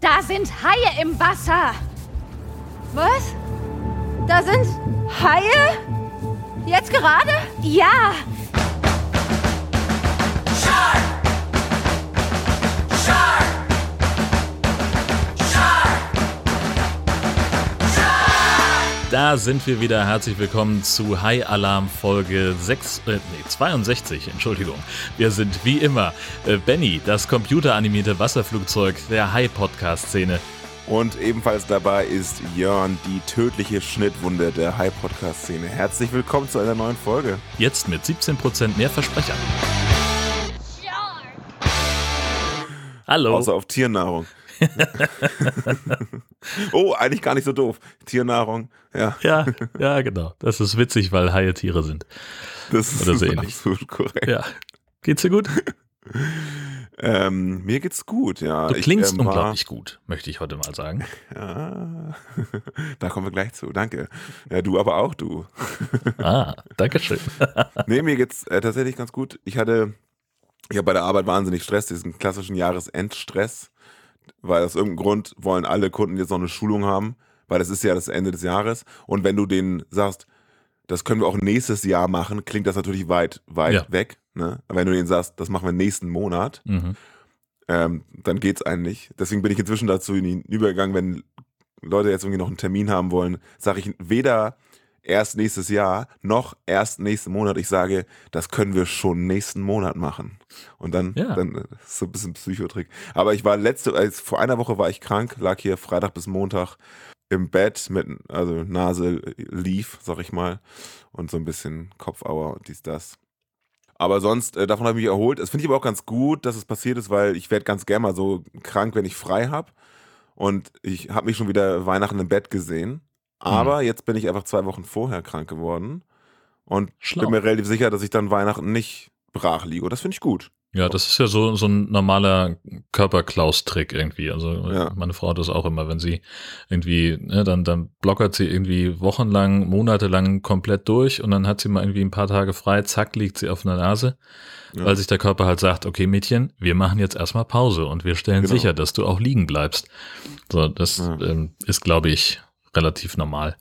Da sind Haie im Wasser. Was? Da sind Haie? Jetzt gerade? Ja. Da sind wir wieder. Herzlich willkommen zu High Alarm Folge 6, äh, nee, 62, Entschuldigung. Wir sind wie immer äh, Benny, das computeranimierte Wasserflugzeug der High Podcast Szene. Und ebenfalls dabei ist Jörn, die tödliche Schnittwunde der High Podcast Szene. Herzlich willkommen zu einer neuen Folge. Jetzt mit 17% mehr Versprecher. Hallo. Außer auf Tiernahrung. oh, eigentlich gar nicht so doof. Tiernahrung, ja. Ja, ja, genau. Das ist witzig, weil Haie Tiere sind. Das ist Oder so ähnlich. absolut korrekt. Ja. Geht's dir gut? Ähm, mir geht's gut, ja. Du klingst ich, ähm, war- unglaublich gut, möchte ich heute mal sagen. Ja, da kommen wir gleich zu. Danke. Ja, du aber auch, du. Ah, Dankeschön. Nee, mir geht's äh, tatsächlich ganz gut. Ich hatte, ich habe bei der Arbeit wahnsinnig Stress, diesen klassischen Jahresendstress, weil aus irgendeinem Grund wollen alle Kunden jetzt noch eine Schulung haben, weil das ist ja das Ende des Jahres. Und wenn du denen sagst, das können wir auch nächstes Jahr machen, klingt das natürlich weit, weit Ja. weg. Ne? Aber wenn du denen sagst, das machen wir nächsten Monat, Mhm. ähm, dann geht's eigentlich. Deswegen bin ich inzwischen dazu übergegangen, wenn Leute jetzt irgendwie noch einen Termin haben wollen, sage ich weder erst nächstes Jahr noch erst nächsten Monat. Ich sage, das können wir schon nächsten Monat machen. Und dann, Ja. dann äh, ist so ein bisschen Psychotrick. Aber ich war letzte, als vor einer Woche war ich krank, lag hier Freitag bis Montag im Bett mit, also Nase lief, sag ich mal, und so ein bisschen Kopfauer und dies, das. Aber sonst, äh, davon habe ich mich erholt. Das finde ich aber auch ganz gut, dass es passiert ist, weil ich werde ganz gerne mal so krank, wenn ich frei habe. Und ich habe mich schon wieder Weihnachten im Bett gesehen. Aber jetzt bin ich einfach zwei Wochen vorher krank geworden. Und Schlau. bin mir relativ sicher, dass ich dann Weihnachten nicht brach liege. Und das finde ich gut. Ja, das ist ja so, so ein normaler Körperklaus-Trick irgendwie. Also Ja. meine Frau hat das auch immer, wenn sie irgendwie, ne, dann, dann blockert sie irgendwie wochenlang, monatelang komplett durch und dann hat sie mal irgendwie ein paar Tage frei, zack, liegt sie auf einer Nase, Ja. weil sich der Körper halt sagt, okay Mädchen, wir machen jetzt erstmal Pause und wir stellen Genau. sicher, dass du auch liegen bleibst. So, das Ja. ähm, ist, glaube ich, relativ normal.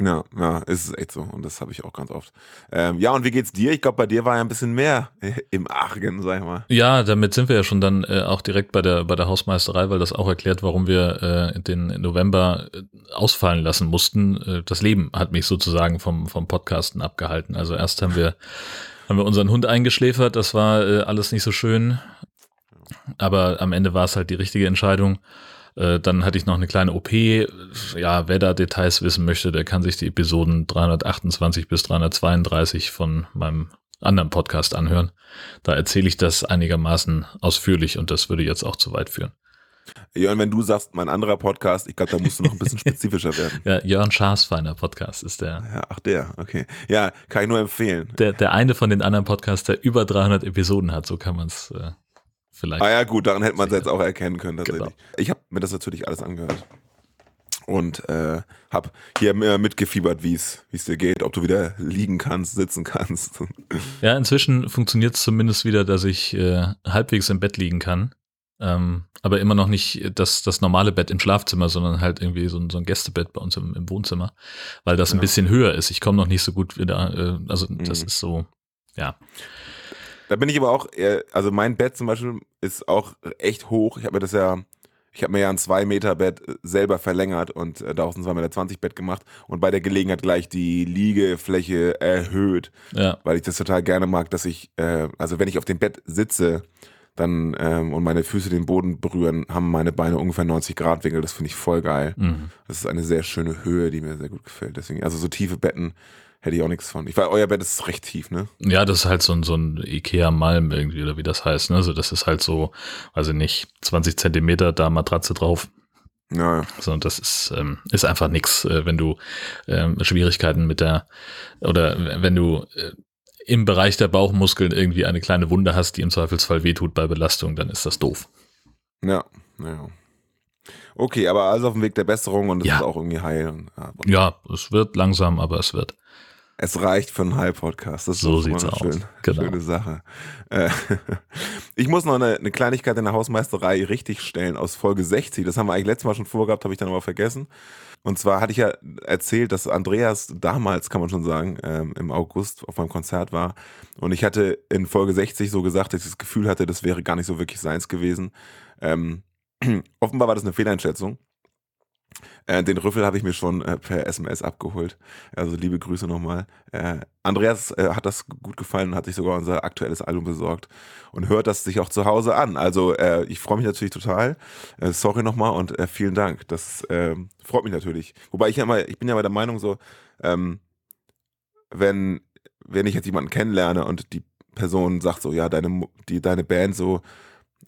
Ja, ja, ist echt so. Und das habe ich auch ganz oft. Ähm, ja, und wie geht's dir? Ich glaube, bei dir war ja ein bisschen mehr im Argen, sag ich mal. Ja, damit sind wir ja schon dann äh, auch direkt bei der bei der Hausmeisterei, weil das auch erklärt, warum wir äh, den November äh, ausfallen lassen mussten. Äh, das Leben hat mich sozusagen vom vom Podcasten abgehalten. Also erst haben wir haben wir unseren Hund eingeschläfert, das war äh, alles nicht so schön, aber am Ende war es halt die richtige Entscheidung. Äh, dann hatte ich noch eine kleine OP. Ja, wer da Details wissen möchte, der kann sich die Episoden 328 bis 332 von meinem anderen Podcast anhören. Da erzähle ich das einigermaßen ausführlich und das würde jetzt auch zu weit führen. Und wenn du sagst, mein anderer Podcast, ich glaube, da musst du noch ein bisschen spezifischer werden. Ja, Jörn Schaasfeiner Podcast ist der, Ja, ach der, okay. Ja, kann ich nur empfehlen. der, der eine von den anderen Podcasts, der über 300 Episoden hat. So kann man es äh, vielleicht. Ah ja, gut, daran hätte man es jetzt auch erkennen können tatsächlich. Genau. Ich habe mir das natürlich alles angehört. Und äh, habe hier äh, mitgefiebert, wie es dir geht, ob du wieder liegen kannst, sitzen kannst. Ja, inzwischen funktioniert es zumindest wieder, dass ich äh, halbwegs im Bett liegen kann. Ähm, aber immer noch nicht das, das normale Bett im Schlafzimmer, sondern halt irgendwie so ein, so ein Gästebett bei uns im, im Wohnzimmer, weil das ein Ja. bisschen höher ist. Ich komme noch nicht so gut wieder, äh, also das Mhm. ist so, ja. Da bin ich aber auch, also mein Bett zum Beispiel ist auch echt hoch. Ich habe mir das ja, ich habe mir ja ein 2-Meter-Bett selber verlängert und äh, daraus ein 2,20 Meter Bett gemacht und bei der Gelegenheit gleich die Liegefläche erhöht, Ja, weil ich das total gerne mag, dass ich, äh, also wenn ich auf dem Bett sitze, dann ähm, und meine Füße den Boden berühren, haben meine Beine ungefähr 90 Grad Winkel. Das finde ich voll geil. mhm. Das ist eine sehr schöne Höhe, die mir sehr gut gefällt. Deswegen, also so tiefe Betten hätte ich auch nichts von. Ich weiß, euer Bett ist recht tief, ne? Ja, das ist halt so ein, so ein Ikea-Malm irgendwie, oder wie das heißt. Ne? Also das ist halt so, also nicht 20 Zentimeter da Matratze drauf, Ja, sondern das ist, ähm, ist einfach nix, äh, wenn du ähm, Schwierigkeiten mit der, oder wenn du äh, im Bereich der Bauchmuskeln irgendwie eine kleine Wunde hast, die im Zweifelsfall wehtut bei Belastung, dann ist das doof. Ja, ja. Okay, aber also auf dem Weg der Besserung und es Ja. ist auch irgendwie heil. Ja, es wird langsam, aber es wird. Es reicht für einen. Das ist So schon mal sieht's aus. Schön, Genau. Schöne Sache. Äh, ich muss noch eine, eine Kleinigkeit in der Hausmeisterei richtigstellen aus Folge 60. Das haben wir eigentlich letztes Mal schon vorgehabt, habe ich dann aber vergessen. Und zwar hatte ich ja erzählt, dass Andreas damals, kann man schon sagen, ähm, im August auf meinem Konzert war. Und ich hatte in Folge 60 so gesagt, dass ich das Gefühl hatte, das wäre gar nicht so wirklich seins gewesen. Ähm, offenbar war das eine Fehleinschätzung. Äh, den Rüffel habe ich mir schon äh, per SMS abgeholt. Also liebe Grüße nochmal. Äh, Andreas äh, hat das gut gefallen und hat sich sogar unser aktuelles Album besorgt und hört das sich auch zu Hause an. Also äh, ich freue mich natürlich total. Äh, sorry nochmal und vielen Dank. Das ähm, freut mich natürlich. Wobei ich ja mal, ich bin ja bei der Meinung so, ähm, wenn, wenn ich jetzt jemanden kennenlerne und die Person sagt so, ja, deine, die, deine Band so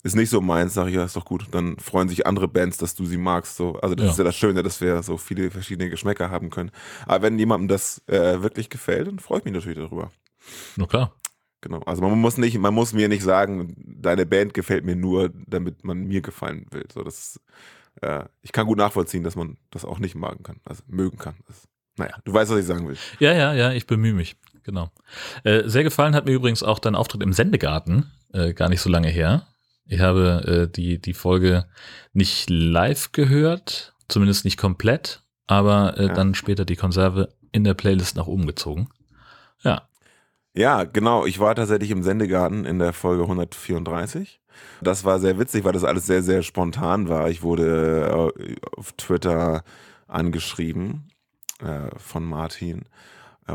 ist nicht so meins, sage ich, ja, ist doch gut. Dann freuen sich andere Bands, dass du sie magst. So. Also das Ja. ist ja das Schöne, dass wir so viele verschiedene Geschmäcker haben können. Aber wenn jemandem das äh, wirklich gefällt, dann freue ich mich natürlich darüber. Na klar. Genau. Also man muss nicht, man muss mir nicht sagen, deine Band gefällt mir nur, damit man mir gefallen will. So, das, äh, ich kann gut nachvollziehen, dass man das auch nicht magen kann, also mögen kann. Das, naja, du weißt, was ich sagen will. Ja, ja, ja, ich bemühe mich. Genau. Äh, sehr gefallen hat mir übrigens auch dein Auftritt im Sendegarten, äh, gar nicht so lange her. Ich habe äh, die, die Folge nicht live gehört, zumindest nicht komplett, aber äh, Ja. dann später die Konserve in der Playlist nach oben gezogen. Ja, Ja, genau. Ich war tatsächlich im Sendegarten in der Folge 134. Das war sehr witzig, weil das alles sehr, sehr spontan war. Ich wurde äh, auf Twitter angeschrieben äh, von Martin,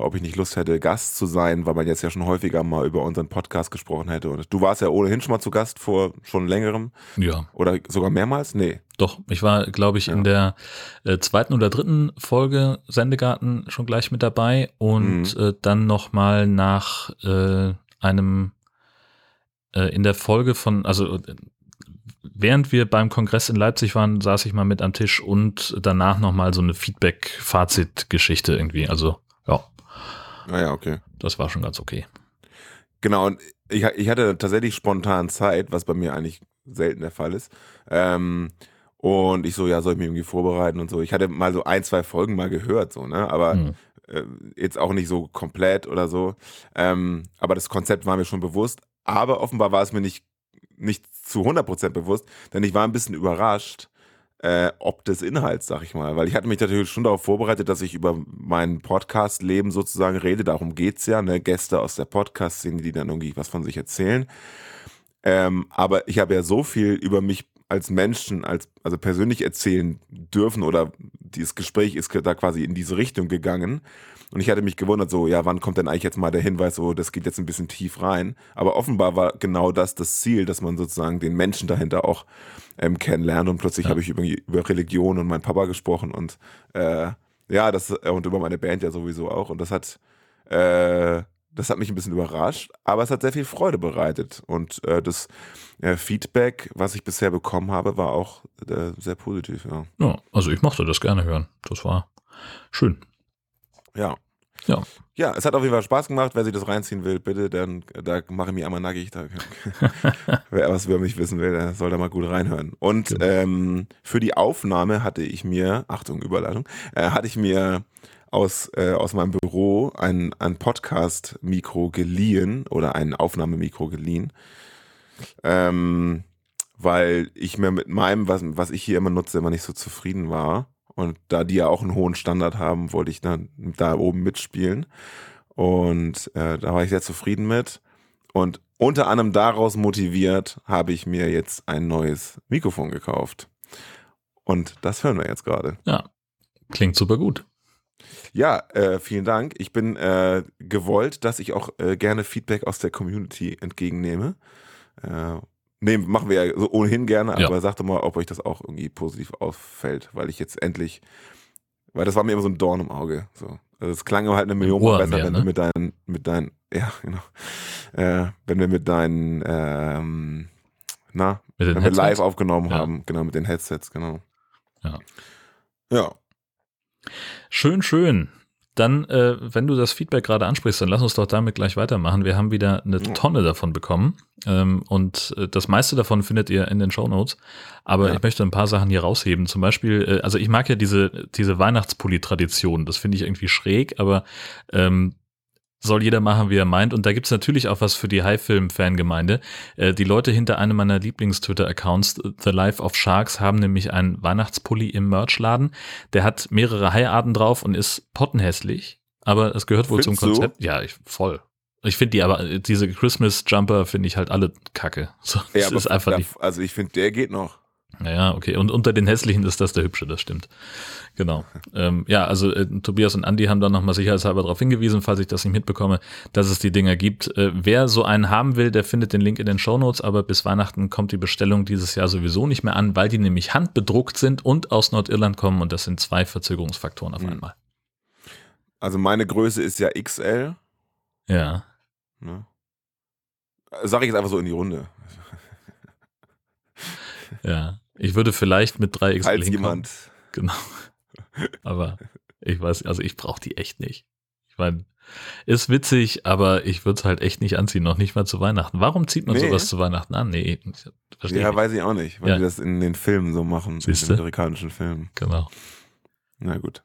ob ich nicht Lust hätte, Gast zu sein, weil man jetzt ja schon häufiger mal über unseren Podcast gesprochen hätte. Und du warst ja ohnehin schon mal zu Gast vor schon längerem ja, oder sogar mehrmals? Nee. doch. Ich war, glaube ich, in Ja. der äh, zweiten oder dritten Folge Sendegarten schon gleich mit dabei und Mhm. äh, dann nochmal nach äh, einem äh, in der Folge von, also äh, während wir beim Kongress in Leipzig waren, saß ich mal mit am Tisch und danach nochmal so eine Feedback-Fazit-Geschichte irgendwie. Also, ja, Ah okay. das war schon ganz okay. Genau, und ich, ich hatte tatsächlich spontan Zeit, was bei mir eigentlich selten der Fall ist. Ähm, und ich so, ja, soll ich mich irgendwie vorbereiten und so. Ich hatte mal so ein, zwei Folgen mal gehört, so, ne? Aber Hm. äh, jetzt auch nicht so komplett oder so. Ähm, aber das Konzept war mir schon bewusst. Aber offenbar war es mir nicht, nicht zu 100% bewusst, denn ich war ein bisschen überrascht, äh, ob des Inhalts, sag ich mal. Weil ich hatte mich natürlich schon darauf vorbereitet, dass ich über mein Podcast-Leben sozusagen rede. Darum geht's ja, ne? Gäste aus der Podcast-Szene, die dann irgendwie was von sich erzählen. Ähm, aber ich habe ja so viel über mich als Menschen, als, also persönlich erzählen dürfen oder dieses Gespräch ist da quasi in diese Richtung gegangen. Und ich hatte mich gewundert, so, ja, wann kommt denn eigentlich jetzt mal der Hinweis, so, das geht jetzt ein bisschen tief rein. Aber offenbar war genau das das Ziel, dass man sozusagen den Menschen dahinter auch ähm, kennenlernt. Und plötzlich Ja. habe ich über, über Religion und meinen Papa gesprochen und äh, ja, das äh, und über meine Band ja sowieso auch. Und das hat äh, das hat mich ein bisschen überrascht, aber es hat sehr viel Freude bereitet. Und äh, das äh, Feedback, was ich bisher bekommen habe, war auch äh, sehr positiv, ja. Ja, also ich mochte das gerne hören. Das war schön. Ja. Ja. Ja, es hat auf jeden Fall Spaß gemacht. Wer sich das reinziehen will, bitte, dann da mache ich mich einmal nackig. Da, wer was über mich wissen will, der soll da mal gut reinhören. Und Genau. ähm, für die Aufnahme hatte ich mir, Achtung, Überleitung, äh, hatte ich mir aus, äh, aus meinem Büro ein, ein Podcast-Mikro geliehen oder ein Aufnahmemikro geliehen. Ähm, weil ich mir mit meinem, was, was ich hier immer nutze, immer nicht so zufrieden war. Und da die ja auch einen hohen Standard haben, wollte ich dann da oben mitspielen. Und äh, da war ich sehr zufrieden mit. Und unter anderem daraus motiviert habe ich mir jetzt ein neues Mikrofon gekauft. Und das hören wir jetzt gerade. Ja, klingt super gut. Ja, äh, vielen Dank. Ich bin äh, gewollt, dass ich auch äh, gerne Feedback aus der Community entgegennehme. Nehmen, machen wir ja so ohnehin gerne, Ja. aber sagt doch mal, ob euch das auch irgendwie positiv auffällt, weil ich jetzt endlich, weil das war mir immer so ein Dorn im Auge. So. Also es klang halt eine Million Mal besser, mehr, wenn ne? du mit deinen, mit deinen, ja, genau, äh, wenn wir mit deinen, ähm, na, Mit wenn wir live aufgenommen Ja. haben, genau, mit den Headsets, genau. Ja. Ja. Schön, schön. Dann, äh, wenn du das Feedback gerade ansprichst, dann lass uns doch damit gleich weitermachen. Wir haben wieder eine. Tonne davon bekommen ähm, und äh, das meiste davon findet ihr in den Show Notes. Aber Ja. ich möchte ein paar Sachen hier rausheben. Zum Beispiel, äh, also ich mag ja diese, diese Weihnachtspulli-Tradition. Das finde ich irgendwie schräg, aber ähm, soll jeder machen, wie er meint. Und da gibt's natürlich auch was für die High-Film-Fangemeinde. Äh, die Leute hinter einem meiner Lieblings-Twitter-Accounts, The Life of Sharks, haben nämlich einen Weihnachtspulli im Merchladen. Der hat mehrere Haiarten drauf und ist pottenhässlich. Aber es gehört wohl Findest zum du? Konzept. Ja, ich, voll. Ich finde die aber, diese Christmas-Jumper finde ich halt alle kacke. So, das ist einfach nicht. Also ich finde, der geht noch. Naja, okay. Und unter den hässlichen ist das der hübsche, das stimmt. Genau. Ähm, ja, also äh, Tobias und Andi haben da nochmal sicherheitshalber darauf hingewiesen, falls ich das nicht mitbekomme, dass es die Dinger gibt. Äh, wer so einen haben will, der findet den Link in den Shownotes, aber bis Weihnachten kommt die Bestellung dieses Jahr sowieso nicht mehr an, weil die nämlich handbedruckt sind und aus Nordirland kommen und das sind zwei Verzögerungsfaktoren auf Hm. einmal. Also meine Größe ist ja XL. Ja. Ne? Sag ich jetzt einfach so in die Runde. Ja. Ich würde vielleicht mit 3XL Falls hinkommen. jemand. Genau. Aber ich weiß, also ich brauche die echt nicht. Ich meine, ist witzig, aber ich würde es halt echt nicht anziehen, noch nicht mal zu Weihnachten. Warum zieht man Nee. sowas zu Weihnachten an? Nee, ich verstehe Ja, nicht. weiß ich auch nicht, weil Ja. die das in den Filmen so machen, in Siehste? den amerikanischen Filmen. Genau. Na gut.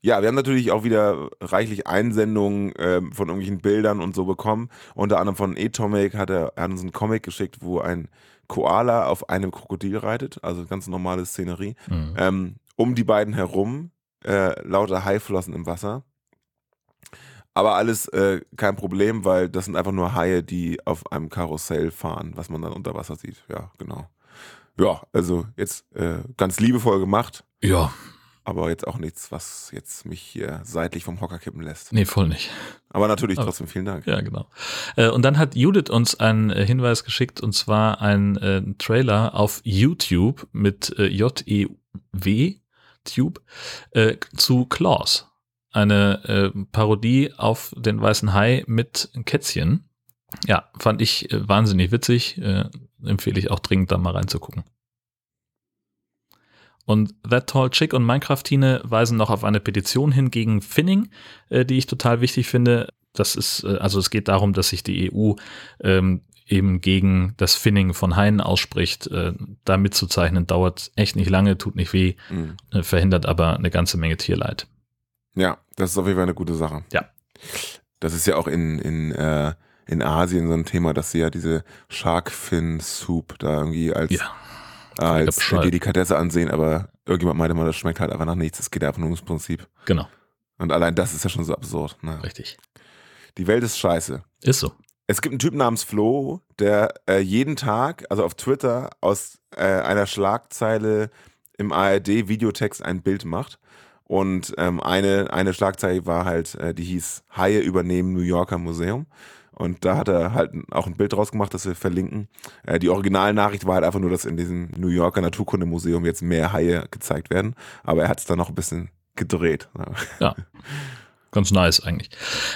Ja, wir haben natürlich auch wieder reichlich Einsendungen ähm, von irgendwelchen Bildern und so bekommen. Unter anderem von Atomic hat er, er hat uns einen Comic geschickt, wo ein Koala auf einem Krokodil reitet, also ganz normale Szenerie. Mhm. Ähm, um die beiden herum äh, lauter Haiflossen im Wasser. Aber alles äh, kein Problem, weil das sind einfach nur Haie, die auf einem Karussell fahren, was man dann unter Wasser sieht. Ja, genau. Ja, also jetzt äh, ganz liebevoll gemacht, Ja, aber jetzt auch nichts, was jetzt mich hier seitlich vom Hocker kippen lässt. nee, voll nicht. Aber natürlich Aber- trotzdem vielen Dank. Ja, genau. Äh, und dann hat Judith uns einen äh, Hinweis geschickt und zwar einen äh, Trailer auf YouTube mit J-E-W, Tube, zu Claws. Eine Parodie auf den weißen Hai mit Kätzchen. Ja, fand ich wahnsinnig witzig. Empfehle ich auch dringend, da mal reinzugucken. Und That Tall Chick und Minecraft-Tine weisen noch auf eine Petition hin gegen Finning, äh, die ich total wichtig finde. Das ist, äh, also es geht darum, dass sich die EU ähm, eben gegen das Finning von Haien ausspricht. Äh, da mitzuzeichnen dauert echt nicht lange, tut nicht weh, Mhm. äh, verhindert aber eine ganze Menge Tierleid. Ja, das ist auf jeden Fall eine gute Sache. Ja. Das ist ja auch in, in, äh, in Asien so ein Thema, dass sie ja diese Shark Fin Soup da irgendwie als, Ja, als bescheuert. Delikatesse ansehen, aber irgendjemand meinte mal, das schmeckt halt einfach nach nichts. Es geht einfach nur ums Prinzip. genau, Und allein das ist ja schon so absurd. Ne? richtig. Die Welt ist scheiße. Ist so. Es gibt einen Typen namens Flo, der äh, jeden Tag, also auf Twitter, aus äh, einer Schlagzeile im ARD-Videotext ein Bild macht. Und ähm, eine, eine Schlagzeile war halt, äh, die hieß Haie übernehmen New Yorker Museum. Und da hat er halt auch ein Bild draus gemacht, das wir verlinken. Äh, die Originalnachricht war halt einfach nur, dass in diesem New Yorker Naturkundemuseum jetzt mehr Haie gezeigt werden. Aber er hat es dann noch ein bisschen gedreht. Ja. Ganz nice eigentlich.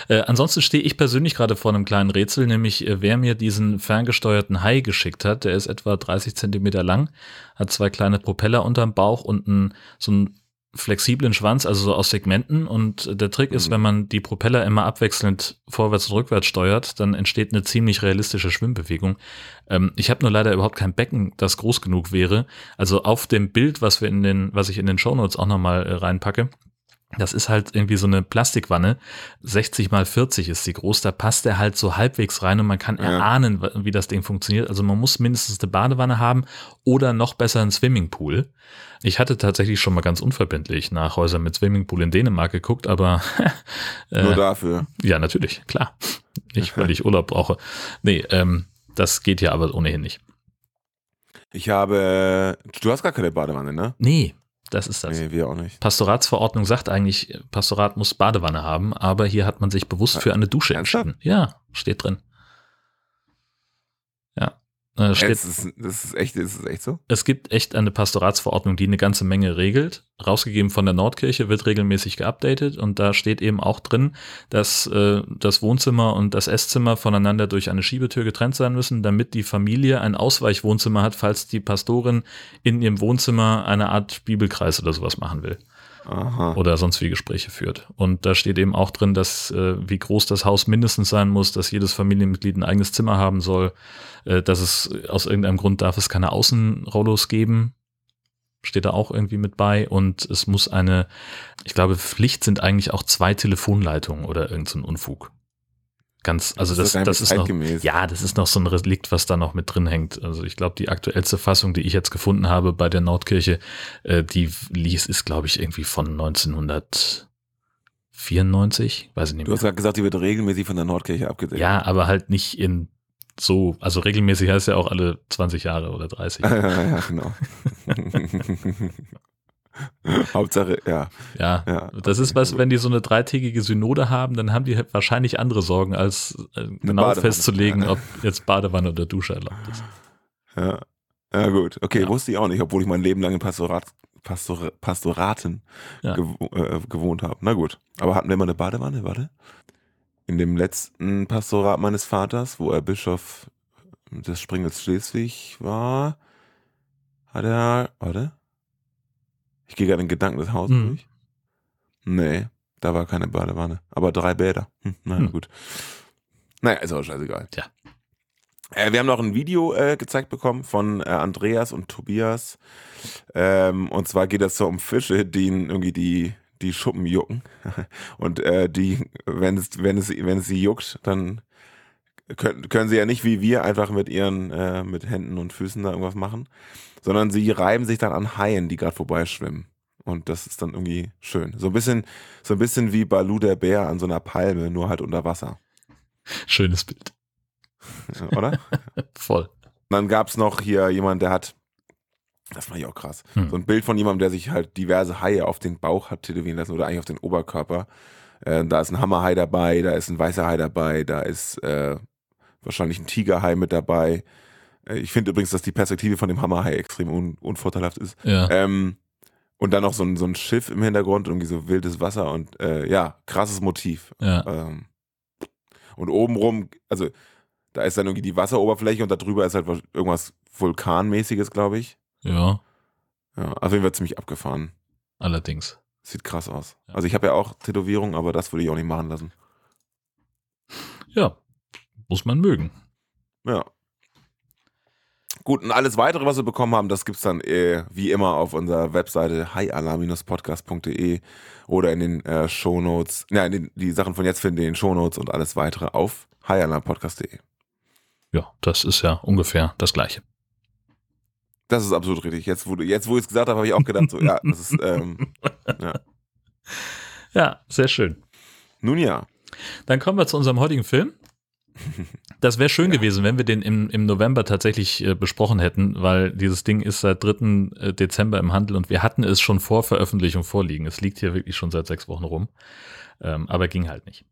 Äh, ansonsten stehe ich persönlich gerade vor einem kleinen Rätsel, nämlich äh, wer mir diesen ferngesteuerten Hai geschickt hat. Der ist etwa 30 Zentimeter lang, hat zwei kleine Propeller unterm Bauch und einen, so einen flexiblen Schwanz, also so aus Segmenten. Und der Trick ist, Mhm. wenn man die Propeller immer abwechselnd vorwärts und rückwärts steuert, dann entsteht eine ziemlich realistische Schwimmbewegung. Ähm, ich habe nur leider überhaupt kein Becken, das groß genug wäre. Also auf dem Bild, was wir in den, was ich in den Shownotes auch nochmal äh, reinpacke, das ist halt irgendwie so eine Plastikwanne. 60 mal 40 ist die groß. Da passt der halt so halbwegs rein und man kann Ja. erahnen, wie das Ding funktioniert. Also man muss mindestens eine Badewanne haben oder noch besser einen Swimmingpool. Ich hatte tatsächlich schon mal ganz unverbindlich nach Häusern mit Swimmingpool in Dänemark geguckt, aber Nur äh, dafür. ja, natürlich, klar. Nicht, weil ich Urlaub brauche. Nee, ähm, das geht ja aber ohnehin nicht. Ich habe, du hast gar keine Badewanne, ne? Nee, das ist das. Nee, wir auch nicht. Pastoratsverordnung sagt eigentlich, Pastorat muss Badewanne haben, aber hier hat man sich bewusst für eine Dusche Ernsthaft? entschieden. Ja, steht drin. Ja. Äh, steht, Das ist, das ist echt, das ist echt so? es gibt echt eine Pastoratsverordnung, die eine ganze Menge regelt. Rausgegeben von der Nordkirche, wird regelmäßig geupdatet und da steht eben auch drin, dass äh, das Wohnzimmer und das Esszimmer voneinander durch eine Schiebetür getrennt sein müssen, damit die Familie ein Ausweichwohnzimmer hat, falls die Pastorin in ihrem Wohnzimmer eine Art Bibelkreis oder sowas machen will Aha. oder sonst wie Gespräche führt. Und da steht eben auch drin, dass äh, wie groß das Haus mindestens sein muss, dass jedes Familienmitglied ein eigenes Zimmer haben soll, äh, dass es aus irgendeinem Grund darf es keine Außenrollos geben. Steht da auch irgendwie mit bei und es muss eine, ich glaube, Pflicht sind eigentlich auch zwei Telefonleitungen oder irgendein so Unfug. Ganz, also Das das, ist das, ist noch, ja, das ist noch so ein Relikt, was da noch mit drin hängt. Also ich glaube, die aktuellste Fassung, die ich jetzt gefunden habe bei der Nordkirche, äh, die liest, ist, glaube ich, irgendwie von 1994, weiß ich nicht Du mehr. hast gerade gesagt, die wird regelmäßig von der Nordkirche abgedeckt. Ja, aber halt nicht in so, also regelmäßig heißt ja auch alle 20 Jahre oder 30. ja, ja, genau. Hauptsache, ja. Ja, Ja, das ist was, wenn die so eine dreitägige Synode haben, dann haben die halt wahrscheinlich andere Sorgen, als äh, genau festzulegen, Ja. ob jetzt Badewanne oder Dusche erlaubt ist. Ja, ja gut. Okay, Ja. wusste ich auch nicht, obwohl ich mein Leben lang in Pastorat, Pastor, Pastoraten Ja. gewo äh, gewohnt habe. Na gut. Aber hatten wir mal eine Badewanne? Warte. In dem letzten Pastorat meines Vaters, wo er Bischof des Springels Schleswig war, hat er, warte. Ich gehe gerade in Gedanken das Haus Mhm. durch. Nee, da war keine Badewanne. Aber drei Bäder. Hm, naja, Hm. gut. Naja, ist auch scheißegal. Ja. Äh, wir haben noch ein Video äh, gezeigt bekommen von äh, Andreas und Tobias. Ähm, und zwar geht es so um Fische, die irgendwie die, die Schuppen jucken. Und äh, die, wenn es, wenn es, wenn es sie juckt, dann können, können sie ja nicht wie wir einfach mit ihren, äh, mit Händen und Füßen da irgendwas machen, sondern sie reiben sich dann an Haien, die gerade vorbeischwimmen. Und das ist dann irgendwie schön. So ein bisschen, so ein bisschen wie Balu der Bär an so einer Palme, nur halt unter Wasser. Schönes Bild. Oder? Voll. Und dann gab es noch hier jemand, der hat, das fand ich auch krass, Hm. so ein Bild von jemandem, der sich halt diverse Haie auf den Bauch hat tätowieren lassen oder eigentlich auf den Oberkörper. Äh, da ist ein Hammerhai dabei, da ist ein weißer Hai dabei, da ist äh, wahrscheinlich ein Tigerhai mit dabei. Äh, ich finde übrigens, dass die Perspektive von dem Hammerhai extrem un unvorteilhaft ist. Ja. Ähm, und dann noch so ein, so ein Schiff im Hintergrund, irgendwie so wildes Wasser und äh, ja, krasses Motiv. ja. Ähm, und obenrum, also da ist dann irgendwie die Wasseroberfläche und da drüber ist halt was- irgendwas Vulkanmäßiges, glaube ich. Ja, Ja, auf jeden Fall ziemlich abgefahren. allerdings. Sieht krass aus. Ja. Also ich habe ja auch Tätowierungen, aber das würde ich auch nicht machen lassen. Ja, muss man mögen. Ja. Gut, und alles weitere, was wir bekommen haben, das gibt's dann äh, wie immer auf unserer Webseite hialarm-podcast.de oder in den äh, Shownotes, ja, in den, die Sachen von jetzt finden in den Shownotes und alles weitere auf hialarmpodcast.de. Ja, das ist ja ungefähr das Gleiche. Das ist absolut richtig. Jetzt, wo, jetzt, wo ich es gesagt habe, habe ich auch gedacht, so, ja, das ist, ähm, Ja, sehr schön. nun ja. Dann kommen wir zu unserem heutigen Film. Das wäre schön gewesen, wenn wir den im, im November tatsächlich äh, besprochen hätten, weil dieses Ding ist seit 3. äh, Dezember im Handel und wir hatten es schon vor Veröffentlichung vorliegen. Es liegt hier wirklich schon seit sechs Wochen rum, ähm, aber ging halt nicht.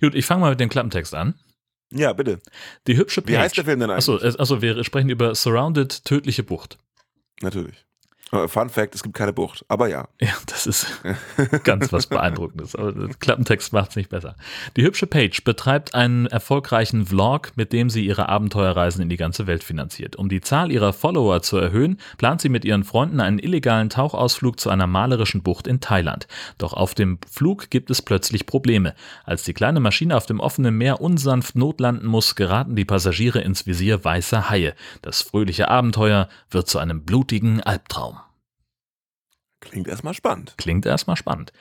Gut, ich fange mal mit dem Klappentext an. Ja, bitte. Die hübsche Page. Wie heißt der Film denn eigentlich? Achso, achso, wir sprechen über Surrounded, tödliche Bucht. Natürlich. Äh, Fun Fact, es gibt keine Bucht. Aber ja. Ja, das ist ganz was Beeindruckendes. Aber Klappentext macht es nicht besser. Die hübsche Paige betreibt einen erfolgreichen Vlog, mit dem sie ihre Abenteuerreisen in die ganze Welt finanziert. Um die Zahl ihrer Follower zu erhöhen, plant sie mit ihren Freunden einen illegalen Tauchausflug zu einer malerischen Bucht in Thailand. Doch auf dem Flug gibt es plötzlich Probleme. Als die kleine Maschine auf dem offenen Meer unsanft notlanden muss, geraten die Passagiere ins Visier weißer Haie. Das fröhliche Abenteuer wird zu einem blutigen Albtraum. Klingt erstmal spannend. Klingt erstmal spannend.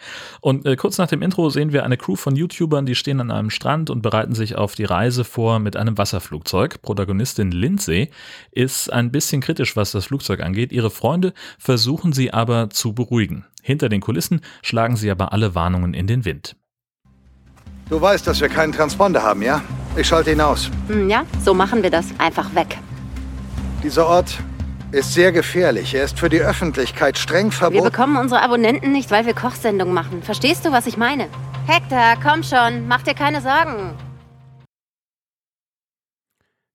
Und äh, kurz nach dem Intro sehen wir eine Crew von YouTubern, die stehen an einem Strand und bereiten sich auf die Reise vor mit einem Wasserflugzeug. Protagonistin Lindsay ist ein bisschen kritisch, was das Flugzeug angeht. Ihre Freunde versuchen sie aber zu beruhigen. Hinter den Kulissen schlagen sie aber alle Warnungen in den Wind. Du weißt, dass wir keinen Transponder haben, ja? Ich schalte ihn aus. Hm, ja, so machen wir das. Einfach weg. Dieser Ort ist sehr gefährlich. Er ist für die Öffentlichkeit streng Wir verboten. bekommen unsere Abonnenten nicht, weil wir Kochsendungen machen. Verstehst du, was ich meine? Hector, komm schon. Mach dir keine Sorgen.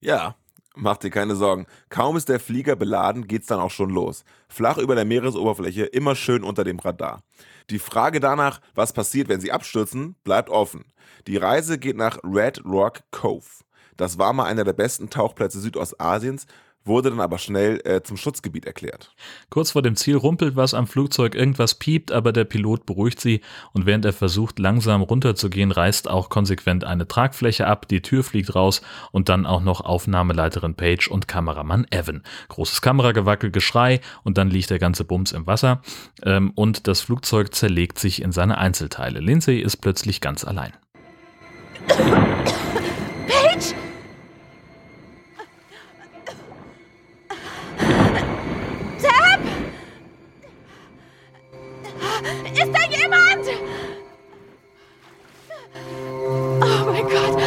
Ja, mach dir keine Sorgen. Kaum ist der Flieger beladen, geht's dann auch schon los. Flach über der Meeresoberfläche, immer schön unter dem Radar. Die Frage danach, was passiert, wenn sie abstürzen, bleibt offen. Die Reise geht nach Red Rock Cove. Das war mal einer der besten Tauchplätze Südostasiens, wurde dann aber schnell äh, zum Schutzgebiet erklärt. Kurz vor dem Ziel rumpelt was am Flugzeug, irgendwas piept, aber der Pilot beruhigt sie und während er versucht, langsam runterzugehen, reißt auch konsequent eine Tragfläche ab, die Tür fliegt raus und dann auch noch Aufnahmeleiterin Page und Kameramann Evan. Großes Kameragewackel, Geschrei und dann liegt der ganze Bums im Wasser ähm, und das Flugzeug zerlegt sich in seine Einzelteile. Lindsay ist plötzlich ganz allein. Ist da jemand? Oh mein Gott.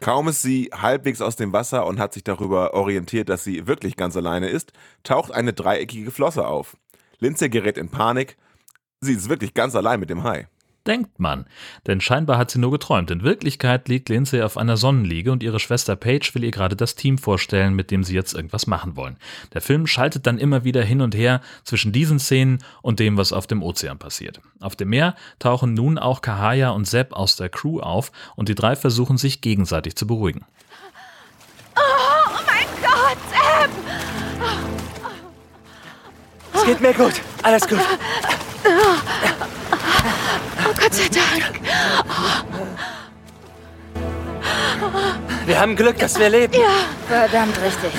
Kaum ist sie halbwegs aus dem Wasser und hat sich darüber orientiert, dass sie wirklich ganz alleine ist, taucht eine dreieckige Flosse auf. Lindsay gerät in Panik. Sie ist wirklich ganz allein mit dem Hai denkt man. Denn scheinbar hat sie nur geträumt. In Wirklichkeit liegt Lindsay auf einer Sonnenliege und ihre Schwester Paige will ihr gerade das Team vorstellen, mit dem sie jetzt irgendwas machen wollen. Der Film schaltet dann immer wieder hin und her zwischen diesen Szenen und dem, was auf dem Ozean passiert. Auf dem Meer tauchen nun auch Kahaya und Sepp aus der Crew auf und die drei versuchen sich gegenseitig zu beruhigen. Oh, oh mein Gott, Sepp! Es geht mir gut. Alles gut. Sei Dank. Wir haben Glück, dass wir leben. Ja. Verdammt richtig.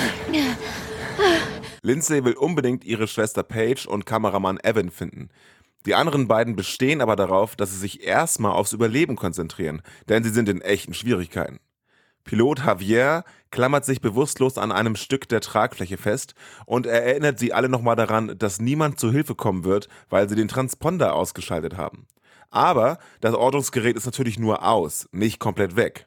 Lindsay will unbedingt ihre Schwester Paige und Kameramann Evan finden. Die anderen beiden bestehen aber darauf, dass sie sich erstmal aufs Überleben konzentrieren, denn sie sind in echten Schwierigkeiten. Pilot Javier klammert sich bewusstlos an einem Stück der Tragfläche fest und er erinnert sie alle nochmal daran, dass niemand zu Hilfe kommen wird, weil sie den Transponder ausgeschaltet haben. Aber das Ortungsgerät ist natürlich nur aus, nicht komplett weg.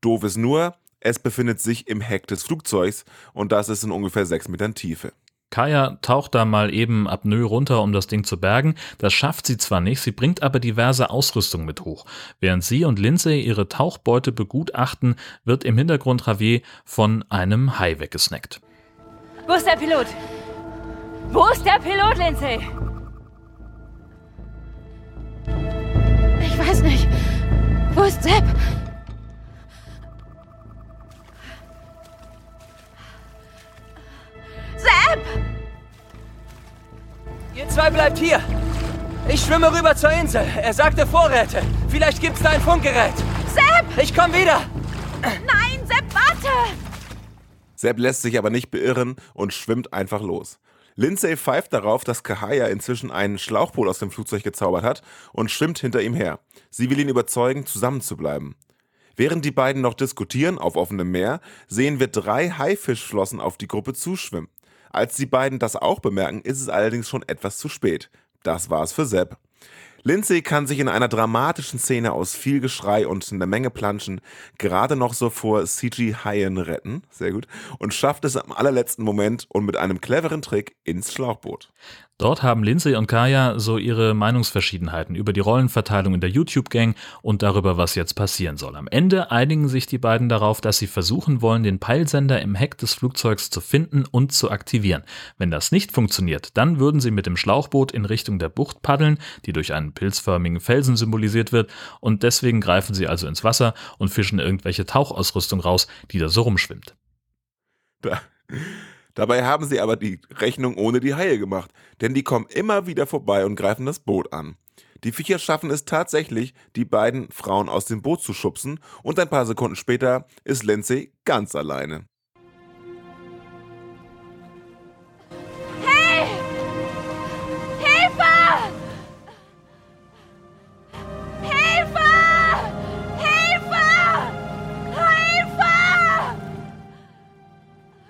Doof ist nur, es befindet sich im Heck des Flugzeugs und das ist in ungefähr 6 Metern Tiefe. Kaya taucht da mal eben apnoe runter, um das Ding zu bergen. Das schafft sie zwar nicht, sie bringt aber diverse Ausrüstung mit hoch. Während sie und Lindsay ihre Tauchbeute begutachten, wird im Hintergrund Javier von einem Hai weggesnackt. Wo ist der Pilot? Wo ist der Pilot, Lindsay? Ich weiß nicht. Wo ist Sepp? Sepp! Ihr zwei bleibt hier. Ich schwimme rüber zur Insel. Er sagte Vorräte. Vielleicht gibt's da ein Funkgerät. Sepp! Ich komm wieder. Nein, Sepp, warte! Sepp lässt sich aber nicht beirren und schwimmt einfach los. Lindsay pfeift darauf, dass Kahaya inzwischen einen Schlauchboot aus dem Flugzeug gezaubert hat und schwimmt hinter ihm her. Sie will ihn überzeugen, zusammenzubleiben. Während die beiden noch diskutieren auf offenem Meer, sehen wir drei Haifischflossen auf die Gruppe zuschwimmen. Als die beiden das auch bemerken, ist es allerdings schon etwas zu spät. Das war's für Sepp. Lindsay kann sich in einer dramatischen Szene aus viel Geschrei und einer Menge Planschen gerade noch so vor CG-Haien retten, sehr gut, und schafft es am allerletzten Moment und mit einem cleveren Trick ins Schlauchboot. Dort haben Lindsay und Kaya so ihre Meinungsverschiedenheiten über die Rollenverteilung in der YouTube-Gang und darüber, was jetzt passieren soll. Am Ende einigen sich die beiden darauf, dass sie versuchen wollen, den Peilsender im Heck des Flugzeugs zu finden und zu aktivieren. Wenn das nicht funktioniert, dann würden sie mit dem Schlauchboot in Richtung der Bucht paddeln, die durch einen pilzförmigen Felsen symbolisiert wird, und deswegen greifen sie also ins Wasser und fischen irgendwelche Tauchausrüstung raus, die da so rumschwimmt. Da. Dabei haben sie aber die Rechnung ohne die Haie gemacht, denn die kommen immer wieder vorbei und greifen das Boot an. Die Viecher schaffen es tatsächlich, die beiden Frauen aus dem Boot zu schubsen und ein paar Sekunden später ist Lindsay ganz alleine.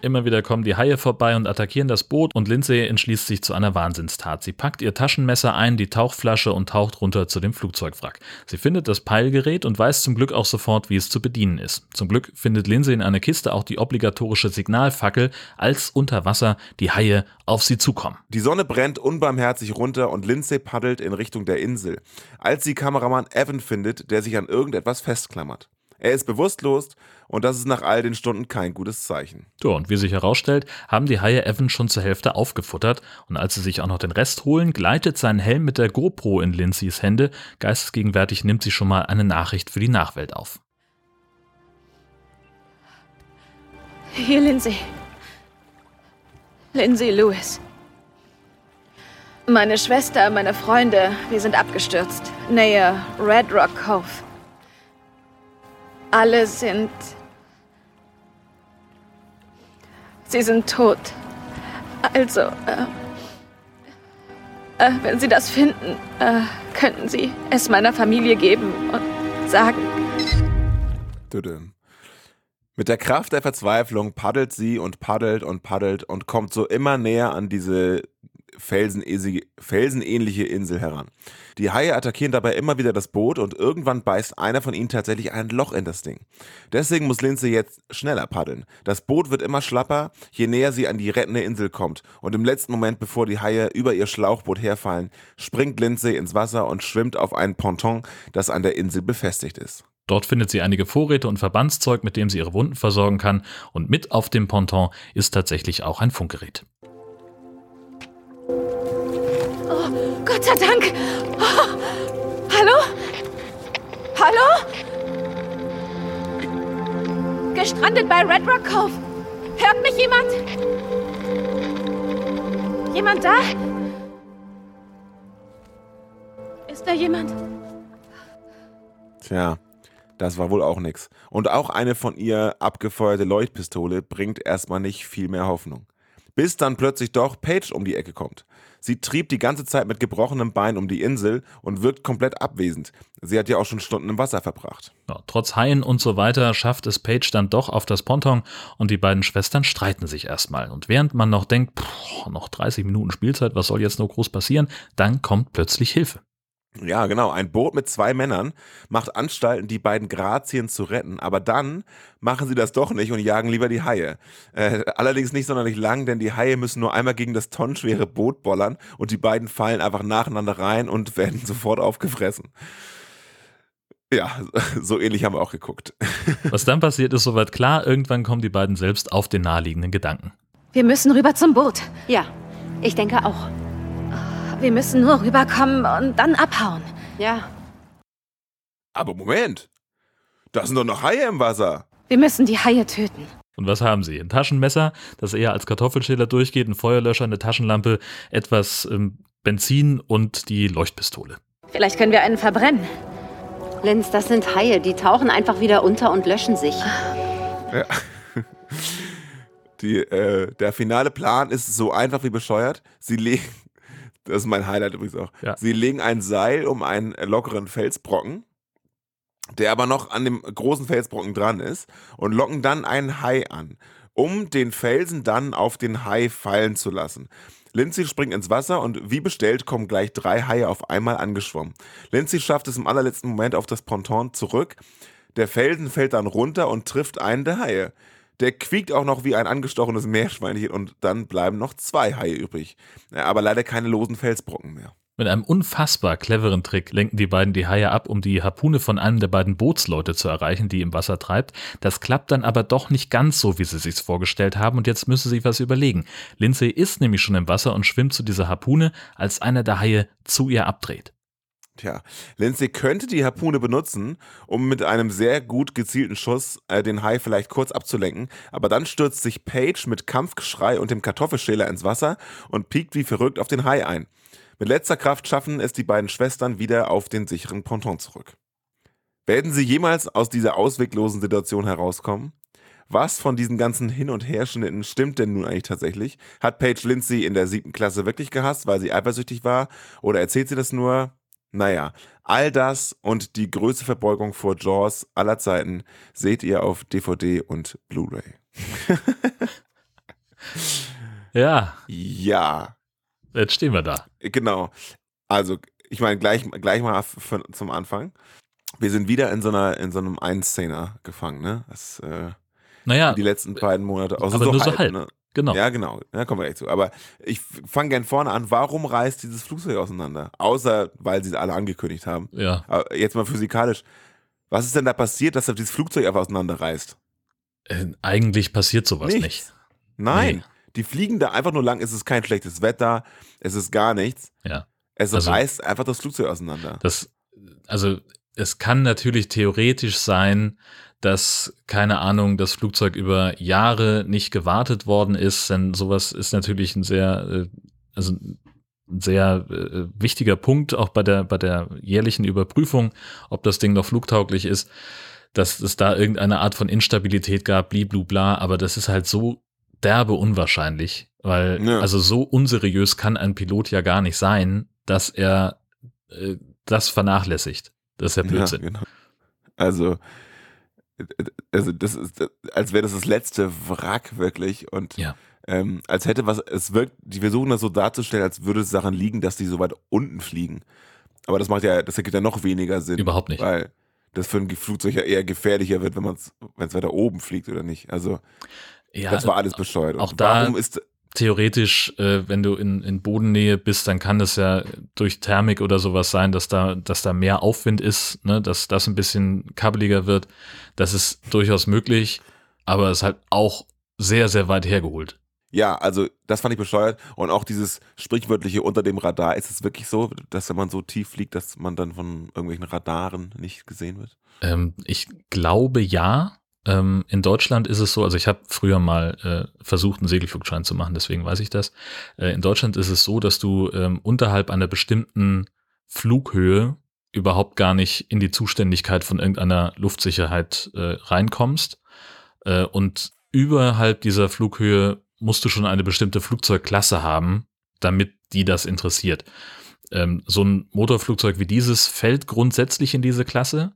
Immer wieder kommen die Haie vorbei und attackieren das Boot und Lindsay entschließt sich zu einer Wahnsinnstat. Sie packt ihr Taschenmesser ein, die Tauchflasche und taucht runter zu dem Flugzeugwrack. Sie findet das Peilgerät und weiß zum Glück auch sofort, wie es zu bedienen ist. Zum Glück findet Lindsay in einer Kiste auch die obligatorische Signalfackel, als unter Wasser die Haie auf sie zukommen. Die Sonne brennt unbarmherzig runter und Lindsay paddelt in Richtung der Insel, als sie Kameramann Evan findet, der sich an irgendetwas festklammert. Er ist bewusstlos und das ist nach all den Stunden kein gutes Zeichen. So, und wie sich herausstellt, haben die Haie Evan schon zur Hälfte aufgefuttert und als sie sich auch noch den Rest holen, gleitet sein Helm mit der GoPro in Lindsays Hände. Geistesgegenwärtig nimmt sie schon mal eine Nachricht für die Nachwelt auf. Hier, Lindsay. Lindsay Lewis. Meine Schwester, meine Freunde, wir sind abgestürzt. Nähe Red Rock Cove. Alle sind. Sie sind tot. Also, äh, äh, wenn Sie das finden, äh, könnten Sie es meiner Familie geben und sagen. Mit der Kraft der Verzweiflung paddelt sie und paddelt und paddelt und kommt so immer näher an diese felsenähnliche Insel heran. Die Haie attackieren dabei immer wieder das Boot und irgendwann beißt einer von ihnen tatsächlich ein Loch in das Ding. Deswegen muss Lindsay jetzt schneller paddeln. Das Boot wird immer schlapper, je näher sie an die rettende Insel kommt. Und im letzten Moment, bevor die Haie über ihr Schlauchboot herfallen, springt Lindsay ins Wasser und schwimmt auf ein Ponton, das an der Insel befestigt ist. Dort findet sie einige Vorräte und Verbandszeug, mit dem sie ihre Wunden versorgen kann. Und mit auf dem Ponton ist tatsächlich auch ein Funkgerät. Gott sei Dank. Oh, hallo? Hallo? Gestrandet bei Red Rock Cove. Hört mich jemand? Jemand da? Ist da jemand? Tja, das war wohl auch nix. Und auch eine von ihr abgefeuerte Leuchtpistole bringt erstmal nicht viel mehr Hoffnung. Bis dann plötzlich doch Paige um die Ecke kommt. Sie trieb die ganze Zeit mit gebrochenem Bein um die Insel und wirkt komplett abwesend. Sie hat ja auch schon Stunden im Wasser verbracht. Ja, trotz Haien und so weiter schafft es Paige dann doch auf das Ponton und die beiden Schwestern streiten sich erstmal. Und während man noch denkt, pff, noch 30 Minuten Spielzeit, was soll jetzt noch groß passieren, dann kommt plötzlich Hilfe. Ja, genau. Ein Boot mit zwei Männern macht Anstalten, die beiden Grazien zu retten. Aber dann machen sie das doch nicht und jagen lieber die Haie. Äh, allerdings nicht sonderlich lang, denn die Haie müssen nur einmal gegen das tonnenschwere Boot bollern und die beiden fallen einfach nacheinander rein und werden sofort aufgefressen. Ja, so ähnlich haben wir auch geguckt. Was dann passiert, ist soweit klar. Irgendwann kommen die beiden selbst auf den naheliegenden Gedanken. Wir müssen rüber zum Boot. Ja, ich denke auch. Wir müssen nur rüberkommen und dann abhauen. Ja. Aber Moment. Da sind doch noch Haie im Wasser. Wir müssen die Haie töten. Und was haben sie? Ein Taschenmesser, das eher als Kartoffelschäler durchgeht, ein Feuerlöscher, eine Taschenlampe, etwas ähm, Benzin und die Leuchtpistole. Vielleicht können wir einen verbrennen. Lenz, das sind Haie. Die tauchen einfach wieder unter und löschen sich. Ja. Die, äh, der finale Plan ist so einfach wie bescheuert. Sie legen, das ist mein Highlight übrigens auch, Ja. sie legen ein Seil um einen lockeren Felsbrocken, der aber noch an dem großen Felsbrocken dran ist, und locken dann einen Hai an, um den Felsen dann auf den Hai fallen zu lassen. Lindsay springt ins Wasser und wie bestellt kommen gleich drei Haie auf einmal angeschwommen. Lindsay schafft es im allerletzten Moment auf das Ponton zurück. Der Felsen fällt dann runter und trifft einen der Haie. Der quiekt auch noch wie ein angestochenes Meerschweinchen und dann bleiben noch zwei Haie übrig. Aber leider keine losen Felsbrocken mehr. Mit einem unfassbar cleveren Trick lenken die beiden die Haie ab, um die Harpune von einem der beiden Bootsleute zu erreichen, die im Wasser treibt. Das klappt dann aber doch nicht ganz so, wie sie sich's vorgestellt haben und jetzt müssen sie was überlegen. Lindsay ist nämlich schon im Wasser und schwimmt zu dieser Harpune, als einer der Haie zu ihr abdreht. Tja, Lindsay könnte die Harpune benutzen, um mit einem sehr gut gezielten Schuss äh, den Hai vielleicht kurz abzulenken, aber dann stürzt sich Paige mit Kampfgeschrei und dem Kartoffelschäler ins Wasser und piekt wie verrückt auf den Hai ein. Mit letzter Kraft schaffen es die beiden Schwestern wieder auf den sicheren Ponton zurück. Werden sie jemals aus dieser ausweglosen Situation herauskommen? Was von diesen ganzen Hin- und Herschnitten stimmt denn nun eigentlich tatsächlich? Hat Paige Lindsay in der siebten Klasse wirklich gehasst, weil sie eifersüchtig war? Oder erzählt sie das nur? Naja, all das und die größte Verbeugung vor Jaws aller Zeiten seht ihr auf DVD und Blu-ray. Ja, Ja, jetzt stehen wir da. genau. Also, ich meine, gleich, gleich mal für, zum Anfang. Wir sind wieder in so einer, in so einem Einszener gefangen, ne? Das, äh, Naja, die letzten beiden Monate. Also aber nur so halb. Ne? Genau. Ja, genau. Da kommen wir gleich zu. Aber ich fange gern vorne an. Warum reißt dieses Flugzeug auseinander? Außer, weil sie es alle angekündigt haben. Ja. Aber jetzt mal physikalisch. Was ist denn da passiert, dass dieses Flugzeug einfach auseinanderreißt? Äh, eigentlich passiert sowas Nichts. nicht. Nein. Nee. Die fliegen da einfach nur lang. Es ist kein schlechtes Wetter. Es ist gar nichts. Ja. Es Also- reißt einfach das Flugzeug auseinander. Das, also, es kann natürlich theoretisch sein, dass, keine Ahnung, das Flugzeug über Jahre nicht gewartet worden ist, denn sowas ist natürlich ein sehr, äh, also ein sehr äh, wichtiger Punkt, auch bei der, bei der jährlichen Überprüfung, ob das Ding noch flugtauglich ist, dass es da irgendeine Art von Instabilität gab, bliblubla, aber das ist halt so derbe unwahrscheinlich, weil, Ja. also so unseriös kann ein Pilot ja gar nicht sein, dass er äh, das vernachlässigt. Das ist ja Blödsinn. Ja, genau. Also, also das ist, als wäre das das letzte Wrack wirklich. Und Ja. ähm, als hätte was, es wirkt, die versuchen das so darzustellen, als würde es daran liegen, dass die so weit unten fliegen. Aber das macht ja, das ergibt ja noch weniger Sinn. Überhaupt nicht. Weil das für ein Flugzeug ja eher gefährlicher wird, wenn man es, wenn es weiter oben fliegt oder nicht. Also Ja, das war alles bescheuert. auch Und da- warum ist theoretisch, äh, wenn du in, in Bodennähe bist, dann kann es ja durch Thermik oder sowas sein, dass da, dass da mehr Aufwind ist, ne, dass das ein bisschen kabbeliger wird. Das ist durchaus möglich, aber es ist halt auch sehr, sehr weit hergeholt. Ja, also das fand ich bescheuert. Und auch dieses sprichwörtliche unter dem Radar, ist es wirklich so, dass wenn man so tief fliegt, dass man dann von irgendwelchen Radaren nicht gesehen wird? Ähm, ich glaube ja. Ähm, in Deutschland ist es so, also ich habe früher mal äh, versucht, einen Segelflugschein zu machen, deswegen weiß ich das. Äh, in Deutschland ist es so, dass du ähm, unterhalb einer bestimmten Flughöhe überhaupt gar nicht in die Zuständigkeit von irgendeiner Luftsicherheit äh, reinkommst. Äh, und überhalb dieser Flughöhe musst du schon eine bestimmte Flugzeugklasse haben, damit die das interessiert. Ähm, so ein Motorflugzeug wie dieses fällt grundsätzlich in diese Klasse.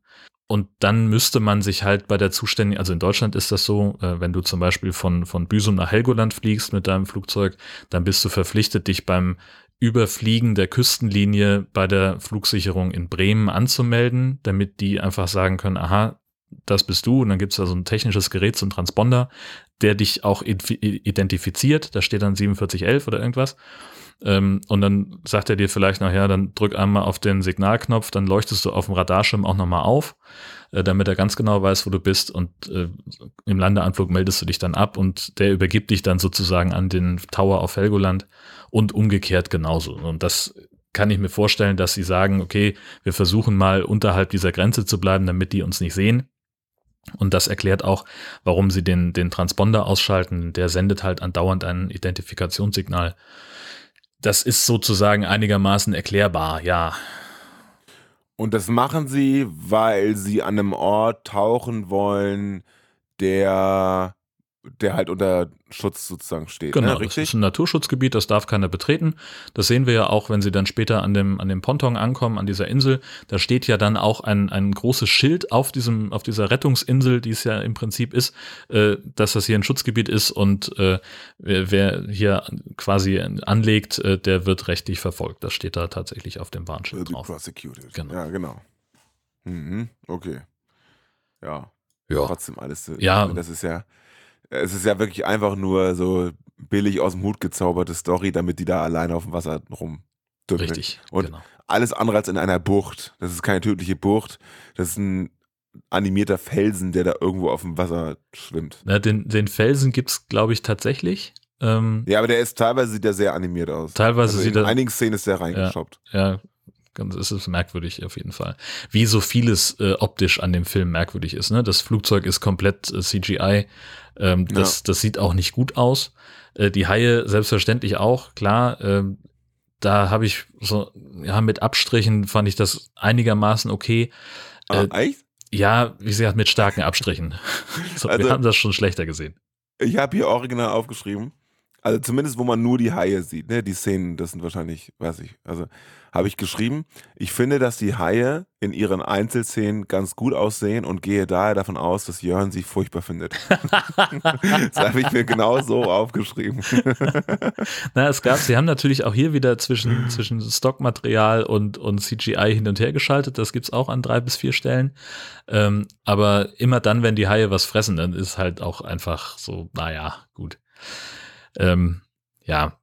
Und dann müsste man sich halt bei der Zuständigen, also in Deutschland ist das so, äh, wenn du zum Beispiel von, von Büsum nach Helgoland fliegst mit deinem Flugzeug, dann bist du verpflichtet, dich beim Überfliegen der Küstenlinie bei der Flugsicherung in Bremen anzumelden, damit die einfach sagen können, aha, das bist du. Und dann gibt es da so ein technisches Gerät, so ein Transponder, der dich auch ident- identifiziert. Da steht dann 4711 oder irgendwas. Ähm, und dann sagt er dir vielleicht nachher, dann drück einmal auf den Signalknopf, dann leuchtest du auf dem Radarschirm auch nochmal auf, äh, damit er ganz genau weiß, wo du bist. Und äh, im Landeanflug meldest du dich dann ab und der übergibt dich dann sozusagen an den Tower auf Helgoland und umgekehrt genauso. Und das kann ich mir vorstellen, dass sie sagen, okay, wir versuchen mal unterhalb dieser Grenze zu bleiben, damit die uns nicht sehen. Und das erklärt auch, warum sie den, den Transponder ausschalten. Der sendet halt andauernd ein Identifikationssignal. Das ist sozusagen einigermaßen erklärbar, ja. Und das machen sie, weil sie an einem Ort tauchen wollen, der, der halt unter Schutz sozusagen steht. Genau, ne? das richtig? ist ein Naturschutzgebiet, das darf keiner betreten. Das sehen wir ja auch, wenn sie dann später an dem, an dem Ponton ankommen, an dieser Insel. Da steht ja dann auch ein, ein großes Schild auf, diesem, auf dieser Rettungsinsel, die es ja im Prinzip ist, äh, dass das hier ein Schutzgebiet ist und äh, wer, hier quasi anlegt, äh, der wird rechtlich verfolgt. Das steht da tatsächlich auf dem Warnschild be drauf. prosecuted. Genau. Ja, genau. Mhm, okay. Ja, Ja. trotzdem alles. so- Ja. Das ist ja, es ist ja wirklich einfach nur so billig aus dem Hut gezauberte Story, damit die da alleine auf dem Wasser rum. Richtig, Und genau. alles andere als in einer Bucht. Das ist keine tödliche Bucht. Das ist ein animierter Felsen, der da irgendwo auf dem Wasser schwimmt. Na, den, den Felsen gibt's, glaube ich, tatsächlich. Ähm, Ja, aber der ist teilweise sieht der sehr animiert aus. Teilweise also sieht in er- einigen Szenen ist der reingeschoppt. Ja, ganz ist es merkwürdig auf jeden Fall. Wie so vieles äh, optisch an dem Film merkwürdig ist. Ne? Das Flugzeug ist komplett äh, CGI. Ähm, das, das sieht auch nicht gut aus. Äh, die Haie selbstverständlich auch, klar. Ähm, da habe ich so, ja, mit Abstrichen fand ich das einigermaßen okay. Ah, Äh, echt? Ja, wie gesagt, mit starken Abstrichen. so, Also- wir haben das schon schlechter gesehen. Ich habe hier original aufgeschrieben. Also zumindest, wo man nur die Haie sieht. Ne? Die Szenen, das sind wahrscheinlich, weiß ich. Also habe ich geschrieben, ich finde, dass die Haie in ihren Einzelszenen ganz gut aussehen und gehe daher davon aus, dass Jörn sie furchtbar findet. das habe ich mir genau so aufgeschrieben. Na, es gab, sie haben natürlich auch hier wieder zwischen, zwischen Stockmaterial und, und CGI hin und her geschaltet. Das gibt's auch an drei bis vier Stellen. Ähm, aber immer dann, wenn die Haie was fressen, dann ist halt auch einfach so, naja, gut. Ähm, ja,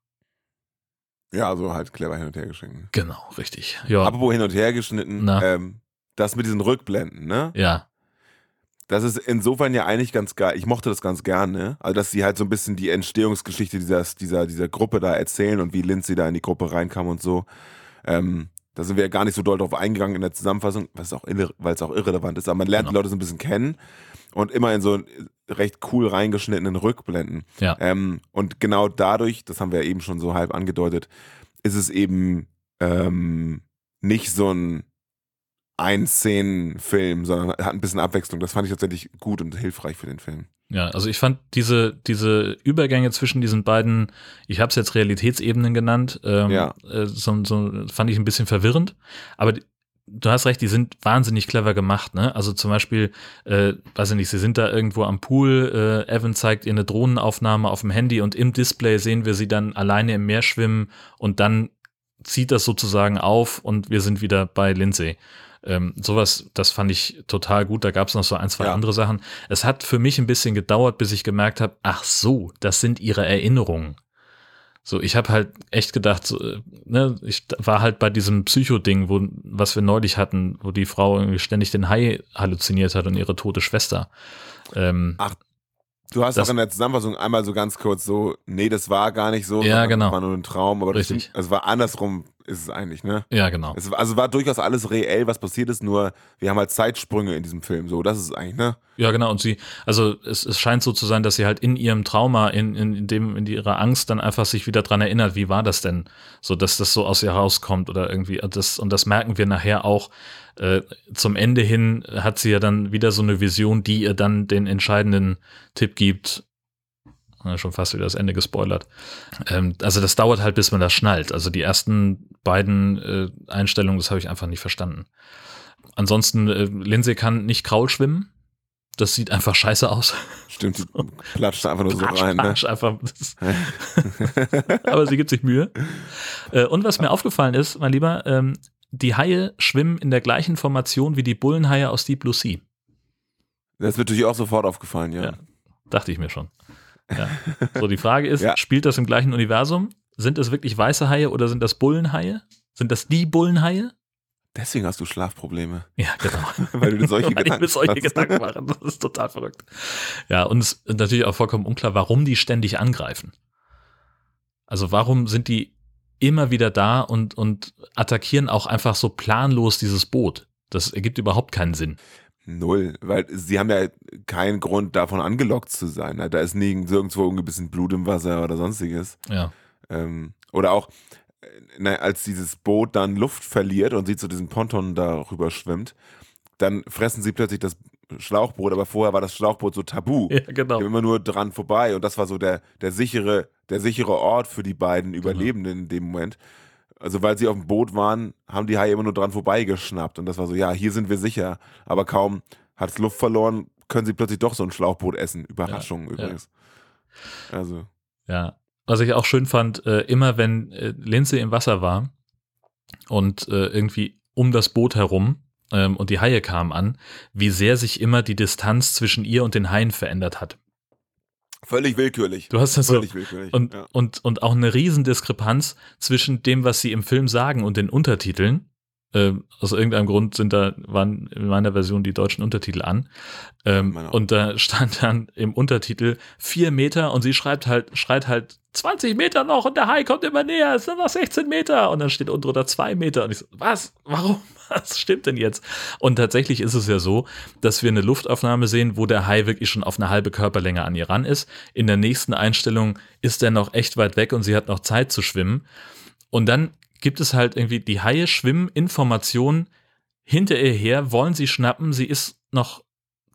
ja, also halt clever hin und her geschnitten. genau, richtig. Ja, Apropos hin und her geschnitten, Na. ähm, das mit diesen Rückblenden, ne? ja, Das ist insofern ja eigentlich ganz geil. Ich mochte das ganz gerne. Also, dass sie halt so ein bisschen die Entstehungsgeschichte dieser, dieser, dieser Gruppe da erzählen und wie Lindsay da in die Gruppe reinkam und so. Ähm, da sind wir ja gar nicht so doll drauf eingegangen in der Zusammenfassung, was auch irre- weil es auch irrelevant ist. Aber man lernt die Genau. Leute so ein bisschen kennen und immer in so recht cool reingeschnittenen Rückblenden. ja. Ähm, und genau dadurch, das haben wir ja eben schon so halb angedeutet, ist es eben ähm, nicht so ein Ein-Szenen-Film, sondern hat ein bisschen Abwechslung. Das fand ich tatsächlich gut und hilfreich für den Film. Ja, also ich fand diese, diese Übergänge zwischen diesen beiden, ich habe es jetzt Realitätsebenen genannt, ähm, Ja. äh, so, so fand ich ein bisschen verwirrend. Aber du hast recht, die sind wahnsinnig clever gemacht, ne? Also zum Beispiel, äh, weiß ich nicht, sie sind da irgendwo am Pool, äh, Evan zeigt ihr eine Drohnenaufnahme auf dem Handy und im Display sehen wir sie dann alleine im Meer schwimmen und dann zieht das sozusagen auf und wir sind wieder bei Lindsay. Ähm, sowas, das fand ich total gut. Da gab es noch so ein, zwei Ja. andere Sachen. Es hat für mich ein bisschen gedauert, bis ich gemerkt habe, ach so, das sind ihre Erinnerungen. So, ich habe halt echt gedacht, so, äh, ne, ich war halt bei diesem Psycho-Ding, wo, was wir neulich hatten, wo die Frau irgendwie ständig den Hai halluziniert hat und ihre tote Schwester. Ähm, Du hast Das- auch in der Zusammenfassung einmal so ganz kurz so, nee, das war gar nicht so, Ja, genau. das war nur ein Traum, aber das Richtig. stimmt, es war andersrum, ist es eigentlich, ne? ja, genau. Es, also war durchaus alles reell, was passiert ist, nur wir haben halt Zeitsprünge in diesem Film, so, das ist es eigentlich, ne? Ja, genau. Und sie, also es, es scheint so zu sein, dass sie halt in ihrem Trauma, in, in, in dem, in ihrer Angst dann einfach sich wieder dran erinnert, wie war das denn? So, dass das so aus ihr rauskommt oder irgendwie. Und Das, und das merken wir nachher auch. Äh, zum Ende hin hat sie ja dann wieder so eine Vision, die ihr dann den entscheidenden Tipp gibt. Ja, schon fast wieder das Ende gespoilert. Ähm, also das dauert halt, bis man das schnallt. Also die ersten beiden äh, Einstellungen, das habe ich einfach nicht verstanden. Ansonsten, äh, Lindsay kann nicht Kraul schwimmen. Das sieht einfach scheiße aus. Stimmt, die platscht einfach nur so Platsch, rein, ne? platsch, einfach. Das Aber sie gibt sich Mühe. Äh, Und was mir aufgefallen ist, mein Lieber, ähm, die Haie schwimmen in der gleichen Formation wie die Bullenhaie aus Deep Blue Sea. Das wird natürlich auch sofort aufgefallen, ja. Ja. Dachte ich mir schon. Ja. So, die Frage ist, Ja. spielt das im gleichen Universum? Sind es wirklich weiße Haie oder sind das Bullenhaie? Sind das die Bullenhaie? Deswegen hast du Schlafprobleme, Ja, genau. weil du dir solche Weil ich Gedanken mir solche machst. Gedanken mache. Das ist total verrückt. Ja, und es ist natürlich auch vollkommen unklar, warum die ständig angreifen. Also warum sind die immer wieder da und, und attackieren auch einfach so planlos dieses Boot? Das ergibt überhaupt keinen Sinn. Null, weil sie haben ja keinen Grund davon angelockt zu sein. ne? Da ist nirgendwo ein bisschen Blut im Wasser oder sonstiges. Ja, Ähm, oder auch, äh, na, als dieses Boot dann Luft verliert und sie zu diesem Ponton darüber schwimmt, dann fressen sie plötzlich das Schlauchboot, aber vorher war das Schlauchboot so tabu. ja genau. immer nur dran vorbei und das war so der, der, sichere, der sichere Ort für die beiden Genau. Überlebenden in dem Moment. Also weil sie auf dem Boot waren, haben die Haie immer nur dran vorbeigeschnappt und das war so, ja, hier sind wir sicher. Aber kaum hat es Luft verloren, können sie plötzlich doch so ein Schlauchboot essen. Überraschung übrigens. Also, Ja. Was ich auch schön fand, äh, immer wenn äh, Lindsay im Wasser war und äh, irgendwie um das Boot herum ähm, und die Haie kamen an, wie sehr sich immer die Distanz zwischen ihr und den Haien verändert hat. Völlig willkürlich. Du hast das so, Völlig willkürlich. Und, ja. und, und auch eine Riesendiskrepanz zwischen dem, was sie im Film sagen und den Untertiteln. Ähm, aus irgendeinem Grund sind da, waren in meiner Version die deutschen Untertitel an. Ähm, und da stand dann im Untertitel vier Meter und sie schreibt halt, schreit halt 20 Meter noch und der Hai kommt immer näher, es sind noch 16 Meter und dann steht unten drunter zwei Meter und ich so, was? Warum? Was stimmt denn jetzt? Und tatsächlich ist es ja so, dass wir eine Luftaufnahme sehen, wo der Hai wirklich schon auf eine halbe Körperlänge an ihr ran ist. In der nächsten Einstellung ist er noch echt weit weg und sie hat noch Zeit zu schwimmen. Und dann gibt es halt irgendwie, die Haie schwimmen in Formation hinter ihr her, wollen sie schnappen, sie ist noch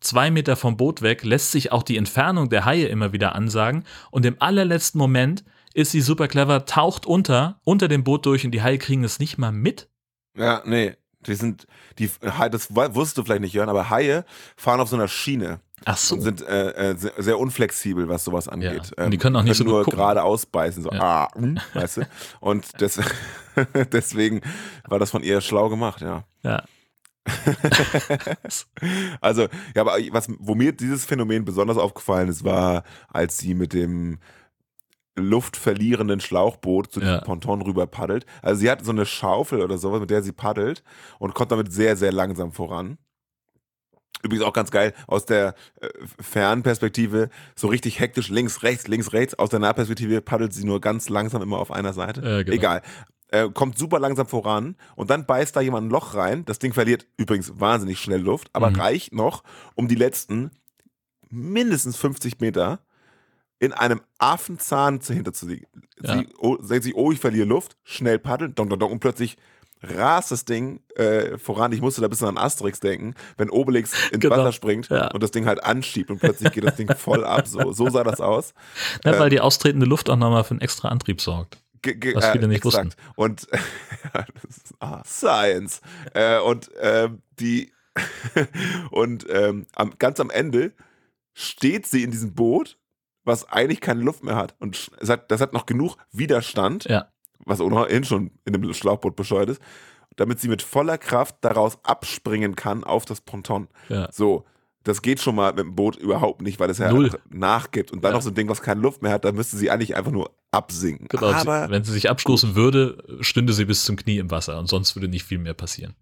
zwei Meter vom Boot weg, lässt sich auch die Entfernung der Haie immer wieder ansagen und im allerletzten Moment ist sie super clever, taucht unter, unter dem Boot durch und die Haie kriegen es nicht mal mit. ja, nee. Die sind, die das wu- wusstest du vielleicht nicht, Jörn, aber Haie fahren auf so einer Schiene Ach so. und sind äh, äh, sehr, unflexibel, was sowas angeht. Ähm, Und die können auch nicht so gut nur gerade ausbeißen, so Ja. ah, hm, weißt du. Und des, deswegen war das von ihr schlau gemacht, ja. Ja. Also, ja, aber was, wo mir dieses Phänomen besonders aufgefallen ist, war, als sie mit dem luftverlierenden Schlauchboot zu diesem Ja. Ponton rüber paddelt. Also sie hat so eine Schaufel oder sowas, mit der sie paddelt und kommt damit sehr, sehr langsam voran. Übrigens auch ganz geil, aus der äh, Fernperspektive so richtig hektisch links, rechts, links, rechts. Aus der Nahperspektive paddelt sie nur ganz langsam immer auf einer Seite. Äh, genau. Egal. Äh, kommt super langsam voran und dann beißt da jemand ein Loch rein. Das Ding verliert übrigens wahnsinnig schnell Luft, aber Mhm. reicht noch, um die letzten mindestens 50 Meter in einem Affenzahn zu hinter zu liegen. Ja. Sie oh, sagt sich, oh, ich verliere Luft, schnell paddeln, dong, dong, dong, und plötzlich rast das Ding äh, voran. Ich musste da ein bisschen an Asterix denken, wenn Obelix ins Genau. Wasser springt Ja. und das Ding halt anschiebt und plötzlich geht das Ding voll ab. So, so sah das aus. Ja, Äh, weil die austretende Luft auch nochmal für einen extra Antrieb sorgt. Was viele nicht exakt. Und das ist, ah, Science. Äh, und ähm, die und ähm, am, ganz am Ende steht sie in diesem Boot, was eigentlich keine Luft mehr hat. Und es hat, das hat noch genug Widerstand, Ja. Was ohnehin schon in dem Schlauchboot bescheuert ist, damit sie mit voller Kraft daraus abspringen kann auf das Ponton. Ja. So, das geht schon mal mit dem Boot überhaupt nicht, weil es ja Null. nachgibt. Und dann Ja. noch so ein Ding, was keine Luft mehr hat, da müsste sie eigentlich einfach nur absinken. Genau, Aber sie, wenn sie sich abstoßen würde, stünde sie bis zum Knie im Wasser und sonst würde nicht viel mehr passieren.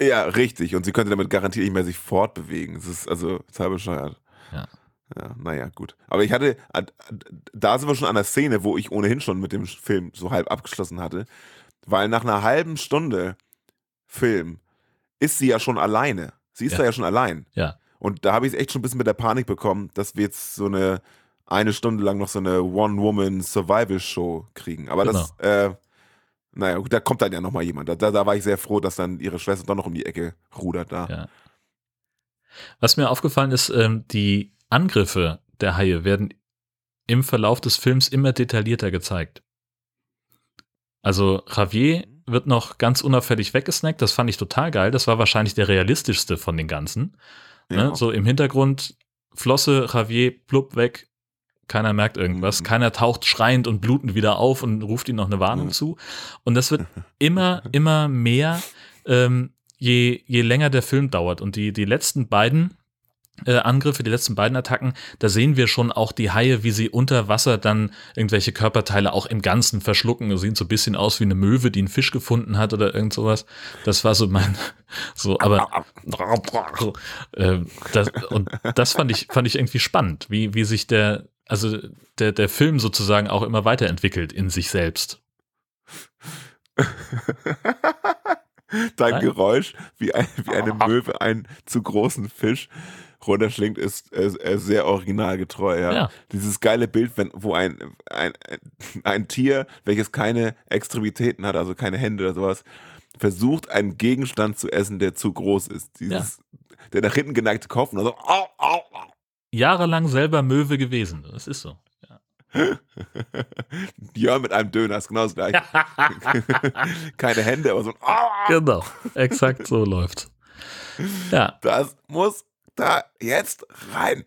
Ja, richtig. Und sie könnte damit garantiert nicht mehr sich fortbewegen. Es ist also total bescheuert. Ja. Ja, naja, gut. Aber ich hatte, da sind wir schon an der Szene, wo ich ohnehin schon mit dem Film so halb abgeschlossen hatte. Weil nach einer halben Stunde Film ist sie ja schon alleine. Sie ist Ja. da ja schon allein. Ja. Und da habe ich es echt schon ein bisschen mit der Panik bekommen, dass wir jetzt so eine eine Stunde lang noch so eine One-Woman-Survival-Show kriegen. Aber das, äh, naja, da kommt dann ja nochmal jemand. Da, da, da war ich sehr froh, dass dann ihre Schwester doch noch um die Ecke rudert da. Ja. Was mir aufgefallen ist, ähm, die Angriffe der Haie werden im Verlauf des Films immer detaillierter gezeigt. Also Javier wird noch ganz unauffällig weggesnackt, das fand ich total geil. Das war wahrscheinlich der realistischste von den ganzen. Ja. Ne? So im Hintergrund Flosse, Javier, plupp weg. Keiner merkt irgendwas. Mhm. Keiner taucht schreiend und blutend wieder auf und ruft ihm noch eine Warnung Mhm. zu. Und das wird immer, immer mehr, ähm, je, je länger der Film dauert. Und die, die letzten beiden äh, Angriffe, die letzten beiden Attacken, da sehen wir schon auch die Haie, wie sie unter Wasser dann irgendwelche Körperteile auch im Ganzen verschlucken. Das sieht so ein bisschen aus wie eine Möwe, die einen Fisch gefunden hat oder irgend sowas. Das war so mein, so, aber äh, das, und das fand ich, fand ich irgendwie spannend, wie, wie sich der, also der, der Film sozusagen auch immer weiterentwickelt in sich selbst. Dein Nein. Geräusch, wie, ein, wie eine Möwe einen zu großen Fisch runterschlingt, ist äh, äh, sehr originalgetreu. Ja. Ja. Dieses geile Bild, wenn, wo ein, ein, ein Tier, welches keine Extremitäten hat, also keine Hände oder sowas, versucht, einen Gegenstand zu essen, der zu groß ist. Dieses, Der nach hinten geneigte Kopf und dann so, au, au, au. Jahrelang selber Möwe gewesen. Das ist so. Ja. Ja, mit einem Döner ist genau das gleiche. Keine Hände, aber so ein au, au. Genau, exakt so läuft. Ja, Das muss da jetzt rein.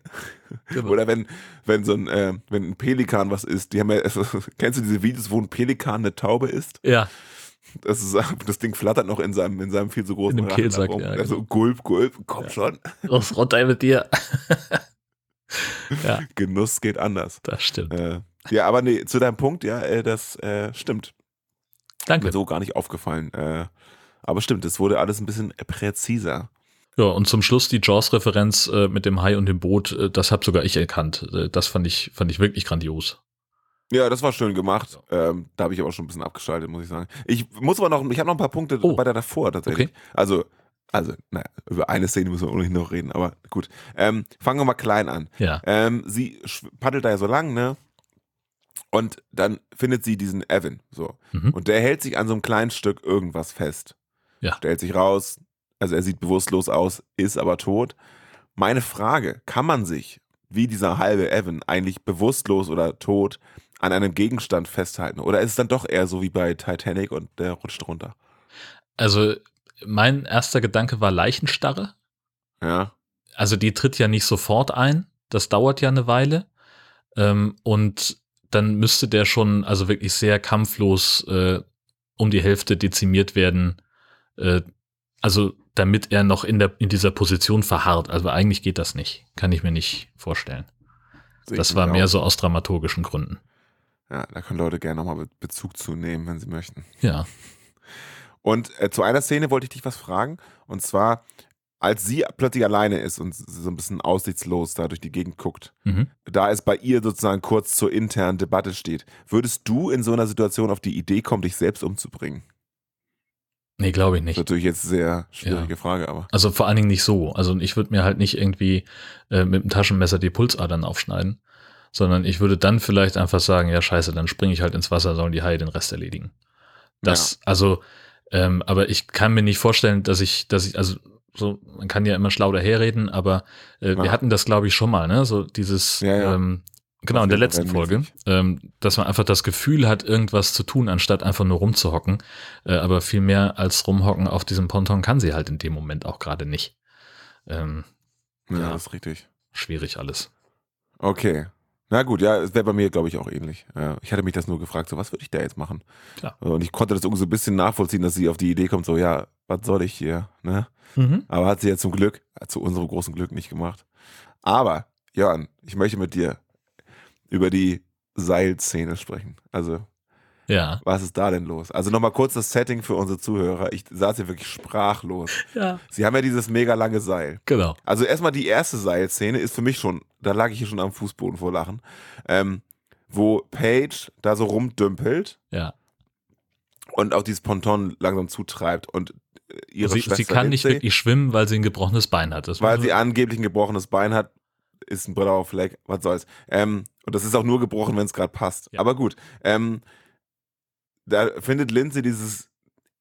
Genau. Oder wenn, wenn so ein, äh, wenn ein Pelikan was isst, die haben ja, also, kennst du diese Videos, wo ein Pelikan eine Taube isst? ja, Das, ist, das Ding flattert noch in seinem, in seinem viel zu großen In dem Kehlsack, ja, Also genau. gulp, gulp, komm schon. los runter mit dir. ja, Genuss geht anders. das stimmt. Äh, ja, aber nee, zu deinem Punkt, ja, äh, das äh, stimmt. Danke. Mir so gar nicht aufgefallen. Äh, aber stimmt, es wurde alles ein bisschen präziser. Ja, und zum Schluss die Jaws-Referenz äh, mit dem Hai und dem Boot, äh, das habe sogar ich erkannt. Äh, das fand ich, fand ich wirklich grandios. Ja, das war schön gemacht. Ähm, da habe ich aber schon ein bisschen abgeschaltet, muss ich sagen. Ich muss aber noch, ich habe noch ein paar Punkte Oh. weiter davor tatsächlich. Okay. Also, also, naja, über eine Szene müssen wir ohnehin noch reden, aber gut. Ähm, fangen wir mal klein an. Ja, Ähm, sie paddelt da ja so lang, ne? Und dann findet sie diesen Evan, so. Mhm. Und der hält sich an so einem kleinen Stück irgendwas fest. Ja. Stellt sich raus, also er sieht bewusstlos aus, ist aber tot. Meine Frage, kann man sich, wie dieser halbe Evan, eigentlich bewusstlos oder tot an einem Gegenstand festhalten? Oder ist es dann doch eher so wie bei Titanic und der rutscht runter? also mein erster Gedanke war Leichenstarre. Ja. Also die tritt ja nicht sofort ein. Das dauert ja eine Weile. Ähm, und dann müsste der schon also wirklich sehr kampflos äh, um die Hälfte dezimiert werden. Äh, also damit er noch in, der, in dieser Position verharrt. Also eigentlich geht das nicht. Kann ich mir nicht vorstellen. sehe Das war mehr auch. so aus dramaturgischen Gründen. Ja, da können Leute gerne nochmal Be Bezug zu nehmen, wenn sie möchten. Ja. Und äh, zu einer Szene wollte ich dich was fragen. Und zwar, als sie plötzlich alleine ist und so ein bisschen aussichtslos da durch die Gegend guckt, Mhm. da es bei ihr sozusagen kurz zur internen Debatte steht, würdest du in so einer Situation auf die Idee kommen, dich selbst umzubringen? Nee, glaube ich Das ist nicht. natürlich jetzt eine sehr schwierige Ja. Frage, aber. Also vor allen Dingen nicht so. Also ich würde mir halt nicht irgendwie äh, mit dem Taschenmesser die Pulsadern aufschneiden, sondern ich würde dann vielleicht einfach sagen, ja scheiße, dann springe ich halt ins Wasser, sollen die Haie den Rest erledigen. Das, also, ähm, aber ich kann mir nicht vorstellen, dass ich, dass ich, also so, man kann ja immer schlau daherreden, aber äh, Ja. wir hatten das, glaube ich, schon mal, ne? So dieses, Ja, ja. Ähm, Genau, in der letzten Folge, ähm, dass man einfach das Gefühl hat, irgendwas zu tun, anstatt einfach nur rumzuhocken. Äh, aber viel mehr als rumhocken auf diesem Ponton kann sie halt in dem Moment auch gerade nicht. Ähm, Ja, Ja. das ist richtig. schwierig alles. Okay. Na gut, ja, es wäre bei mir, glaube ich, auch ähnlich. Ja, ich hatte mich das nur gefragt, so, was würde ich da jetzt machen? Klar. Und ich konnte das irgendwie so ein bisschen nachvollziehen, dass sie auf die Idee kommt, so, ja, was soll ich hier, ne? Mhm. Aber hat sie ja zum Glück, äh, zu unserem großen Glück nicht gemacht. Aber, Jörn, ich möchte mit dir über die Seilszene sprechen. Also, Ja. was ist da denn los? Also nochmal kurz das Setting für unsere Zuhörer. Ich saß hier wirklich sprachlos. Ja. Sie haben ja dieses mega lange Seil. Genau. Also erstmal die erste Seilszene ist für mich schon, da lag ich hier schon am Fußboden vor Lachen, ähm, wo Paige da so rumdümpelt Ja. und auch dieses Ponton langsam zutreibt und äh, ihre Sie, Schwester sie kann nicht Lindsay, wirklich schwimmen, weil sie ein gebrochenes Bein hat. Das weil sie angeblich ein gebrochenes Bein hat, ist ein blauer Fleck, was soll's. Ähm, und das ist auch nur gebrochen, wenn es gerade passt. Ja. Aber gut, ähm, da findet Lindsay dieses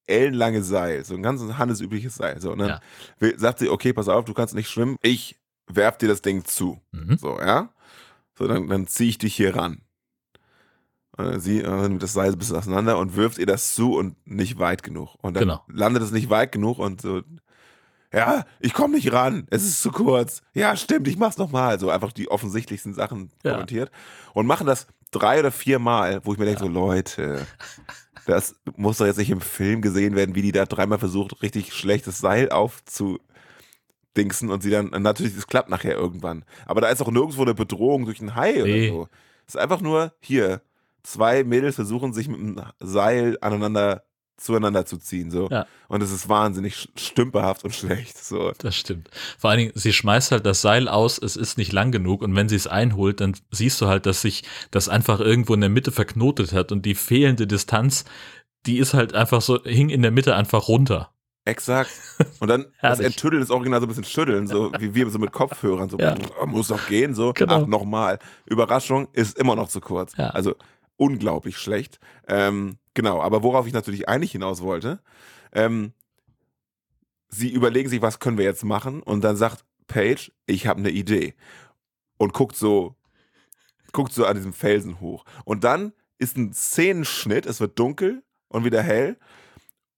ellenlange Seil, so ein ganz handelsübliches Seil. So, und dann Ja. sagt sie, okay, pass auf, du kannst nicht schwimmen, ich werf dir das Ding zu. Mhm. So, ja? So, dann, dann ziehe ich dich hier ran. Sie nimmt das Seil ein bisschen auseinander und wirft ihr das zu und nicht weit genug. Und dann Genau. landet es nicht weit genug und so, ja, ich komme nicht ran, es ist zu kurz. Ja, stimmt, ich mach's nochmal. So einfach die offensichtlichsten Sachen Ja. kommentiert. Und machen das drei oder vier Mal, wo ich mir denke, so Leute, das muss doch jetzt nicht im Film gesehen werden, wie die da dreimal versucht, richtig schlechtes Seil aufzudingsen und sie dann, natürlich, es klappt nachher irgendwann. Aber da ist auch nirgendwo eine Bedrohung durch einen Hai Nee. oder so. Es ist einfach nur, hier, zwei Mädels versuchen sich mit einem Seil aneinander zueinander zu ziehen. So. Ja. Und es ist wahnsinnig stümperhaft und schlecht. So. Das stimmt. Vor allen Dingen, sie schmeißt halt das Seil aus, es ist nicht lang genug und wenn sie es einholt, dann siehst du halt, dass sich das einfach irgendwo in der Mitte verknotet hat und die fehlende Distanz, die ist halt einfach so, hing in der Mitte einfach runter. Exakt. Und dann das. Enttüddeln ist original so ein bisschen schütteln, so wie wir so mit Kopfhörern, so Ja. "Oh, muss doch gehen, so Genau. ach nochmal. Überraschung ist immer noch zu kurz. Ja. Also unglaublich schlecht. Ähm, genau, aber worauf ich natürlich eigentlich hinaus wollte, ähm, sie überlegen sich, was können wir jetzt machen? Und dann sagt Paige, ich habe eine Idee. Und guckt so, guckt so an diesem Felsen hoch. Und dann ist ein Szenenschnitt, es wird dunkel und wieder hell.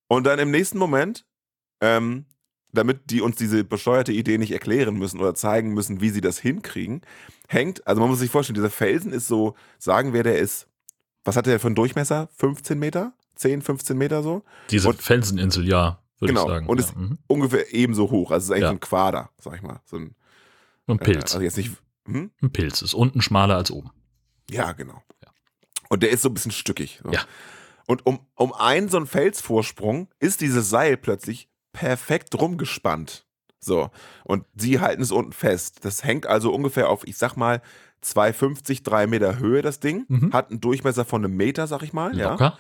Und dann im nächsten Moment ähm, damit die uns diese bescheuerte Idee nicht erklären müssen oder zeigen müssen, wie sie das hinkriegen, hängt, also man muss sich vorstellen, dieser Felsen ist so, sagen wir, der ist, was hat der für einen Durchmesser? 15 Meter? 10, 15 Meter so? Diese Und- Felseninsel, ja, würde Genau. ich sagen. Und ja. es- mhm. Ungefähr ebenso hoch, also es ist eigentlich Ja. ein Quader, sag ich mal. So ein Und äh, Pilz. Also jetzt nicht, hm? Ein Pilz ist unten schmaler als oben. Ja, genau. Ja. Und der ist so ein bisschen stückig. So. Ja. Und um, um einen so einen Felsvorsprung ist dieses Seil plötzlich perfekt rumgespannt. So. Und sie halten es unten fest. Das hängt also ungefähr auf, ich sag mal, 2,50, 3 Meter Höhe, das Ding. Mhm. Hat einen Durchmesser von einem Meter, sag ich mal. Ja. Locker.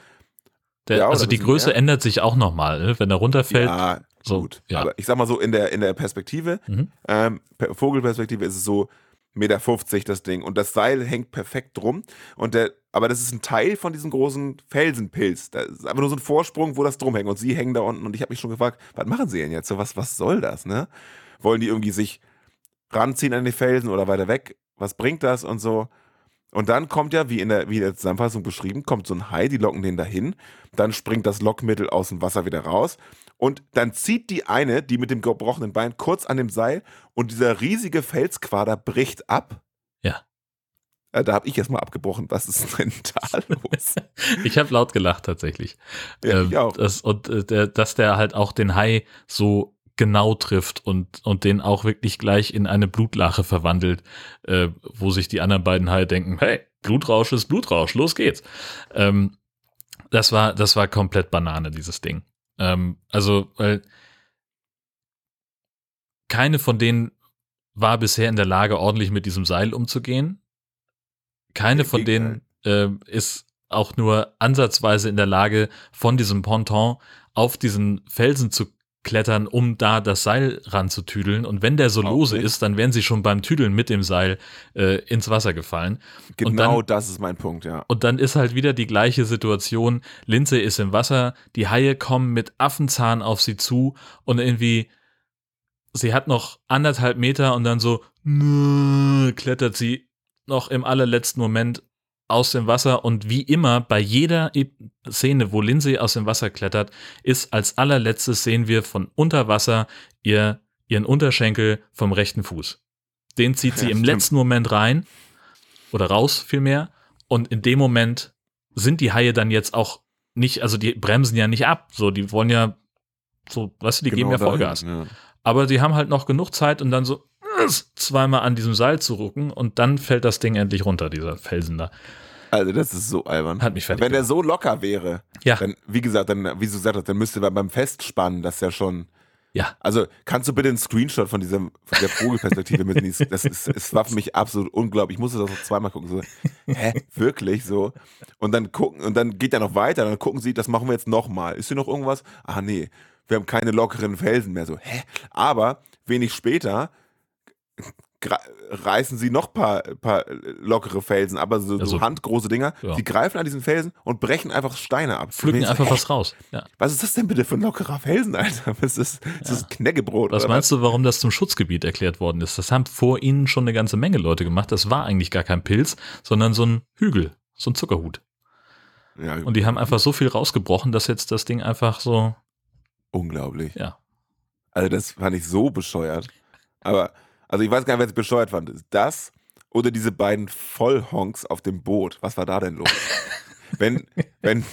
Der, Ja, also die Größe mehr. ändert sich auch nochmal, ne? wenn er runterfällt. Ja, so, gut. ja. Aber ich sag mal so, in der, in der Perspektive, Mhm. ähm, per Vogelperspektive ist es so Meter 50 das Ding. Und das Seil hängt perfekt drum. Und der, aber das ist ein Teil von diesem großen Felsenpilz. Das ist einfach nur so ein Vorsprung, wo das drum hängt. Und sie hängen da unten. Und ich habe mich schon gefragt, was machen sie denn jetzt? So, was, was soll das, ne? Wollen die irgendwie sich ranziehen an die Felsen oder weiter weg? Was bringt das und so? Und dann kommt ja, wie in der, wie in der Zusammenfassung beschrieben, kommt so ein Hai, die locken den dahin. Dann springt das Lockmittel aus dem Wasser wieder raus. Und dann zieht die eine, die mit dem gebrochenen Bein, kurz an dem Seil und dieser riesige Felsquader bricht ab. Ja. Äh, Da habe ich erstmal abgebrochen. Was ist denn da los? Ich habe laut gelacht tatsächlich. Ja, Ähm, ich auch. Das, und äh, dass der halt auch den Hai so genau trifft und, und den auch wirklich gleich in eine Blutlache verwandelt, äh, wo sich die anderen beiden Haie denken, hey, Blutrausch ist Blutrausch, los geht's. Ähm, das war, das war komplett Banane, dieses Ding. Ähm, also, weil keine von denen war bisher in der Lage, ordentlich mit diesem Seil umzugehen. Keine von denen ähm, ist auch nur ansatzweise in der Lage, von diesem Ponton auf diesen Felsen zu klettern, um da das Seil ranzutüdeln. Und wenn der so Auch lose nicht. ist, dann wären sie schon beim Tüdeln mit dem Seil äh, ins Wasser gefallen. Genau dann- das ist mein Punkt, ja. Und dann ist halt wieder die gleiche Situation. Lindsay ist im Wasser, die Haie kommen mit Affenzahn auf sie zu und irgendwie, sie hat noch anderthalb Meter und dann so nö, klettert sie noch im allerletzten Moment aus dem Wasser und wie immer bei jeder Szene, wo Lindsay aus dem Wasser klettert, ist als allerletztes sehen wir von unter Wasser ihr, ihren Unterschenkel vom rechten Fuß. Den zieht sie Ja, im stimmt. letzten Moment rein oder raus vielmehr und in dem Moment sind die Haie dann jetzt auch nicht, also die bremsen ja nicht ab, so die wollen ja so, weißt du, die geben ja Genau dahin, Vollgas. Ja. Aber die haben halt noch genug Zeit, um dann so zweimal an diesem Seil zu rucken und dann fällt das Ding endlich runter, dieser Felsen da. Also das ist so albern. Hat mich fertig Wenn der gemacht. so locker wäre, Ja. dann, wie gesagt, dann, wie du gesagt hast, dann müsste man beim Festspannen das ja schon. Ja. Also kannst du bitte einen Screenshot von diesem, von der Vogelperspektive mit in die- Das ist, es war für mich absolut unglaublich. Ich musste das noch zweimal gucken. So, hä, wirklich so? Und dann gucken, und dann geht er noch weiter, dann gucken sie, das machen wir jetzt nochmal. Ist hier noch irgendwas? Ah, nee, wir haben keine lockeren Felsen mehr. So, hä? Aber wenig später reißen sie noch paar, paar lockere Felsen, aber so, Ja, so handgroße Dinger. Ja. Die greifen an diesen Felsen und brechen einfach Steine ab. Pflücken so, einfach was raus. Ja. Was ist das denn bitte für ein lockerer Felsen, Alter? Was ist das? Ist das Knäckebrot? Was meinst du, warum das zum Schutzgebiet erklärt worden ist? Das haben vor ihnen schon eine ganze Menge Leute gemacht. Das war eigentlich gar kein Pilz, sondern so ein Hügel, so ein Zuckerhut. Ja, Und die haben einfach so viel rausgebrochen, dass jetzt das Ding einfach so, unglaublich. ja. Also das fand ich so bescheuert. Aber, also ich weiß gar nicht, wer es bescheuert fand. Das oder diese beiden Vollhonks auf dem Boot. Was war da denn los? wenn, wenn,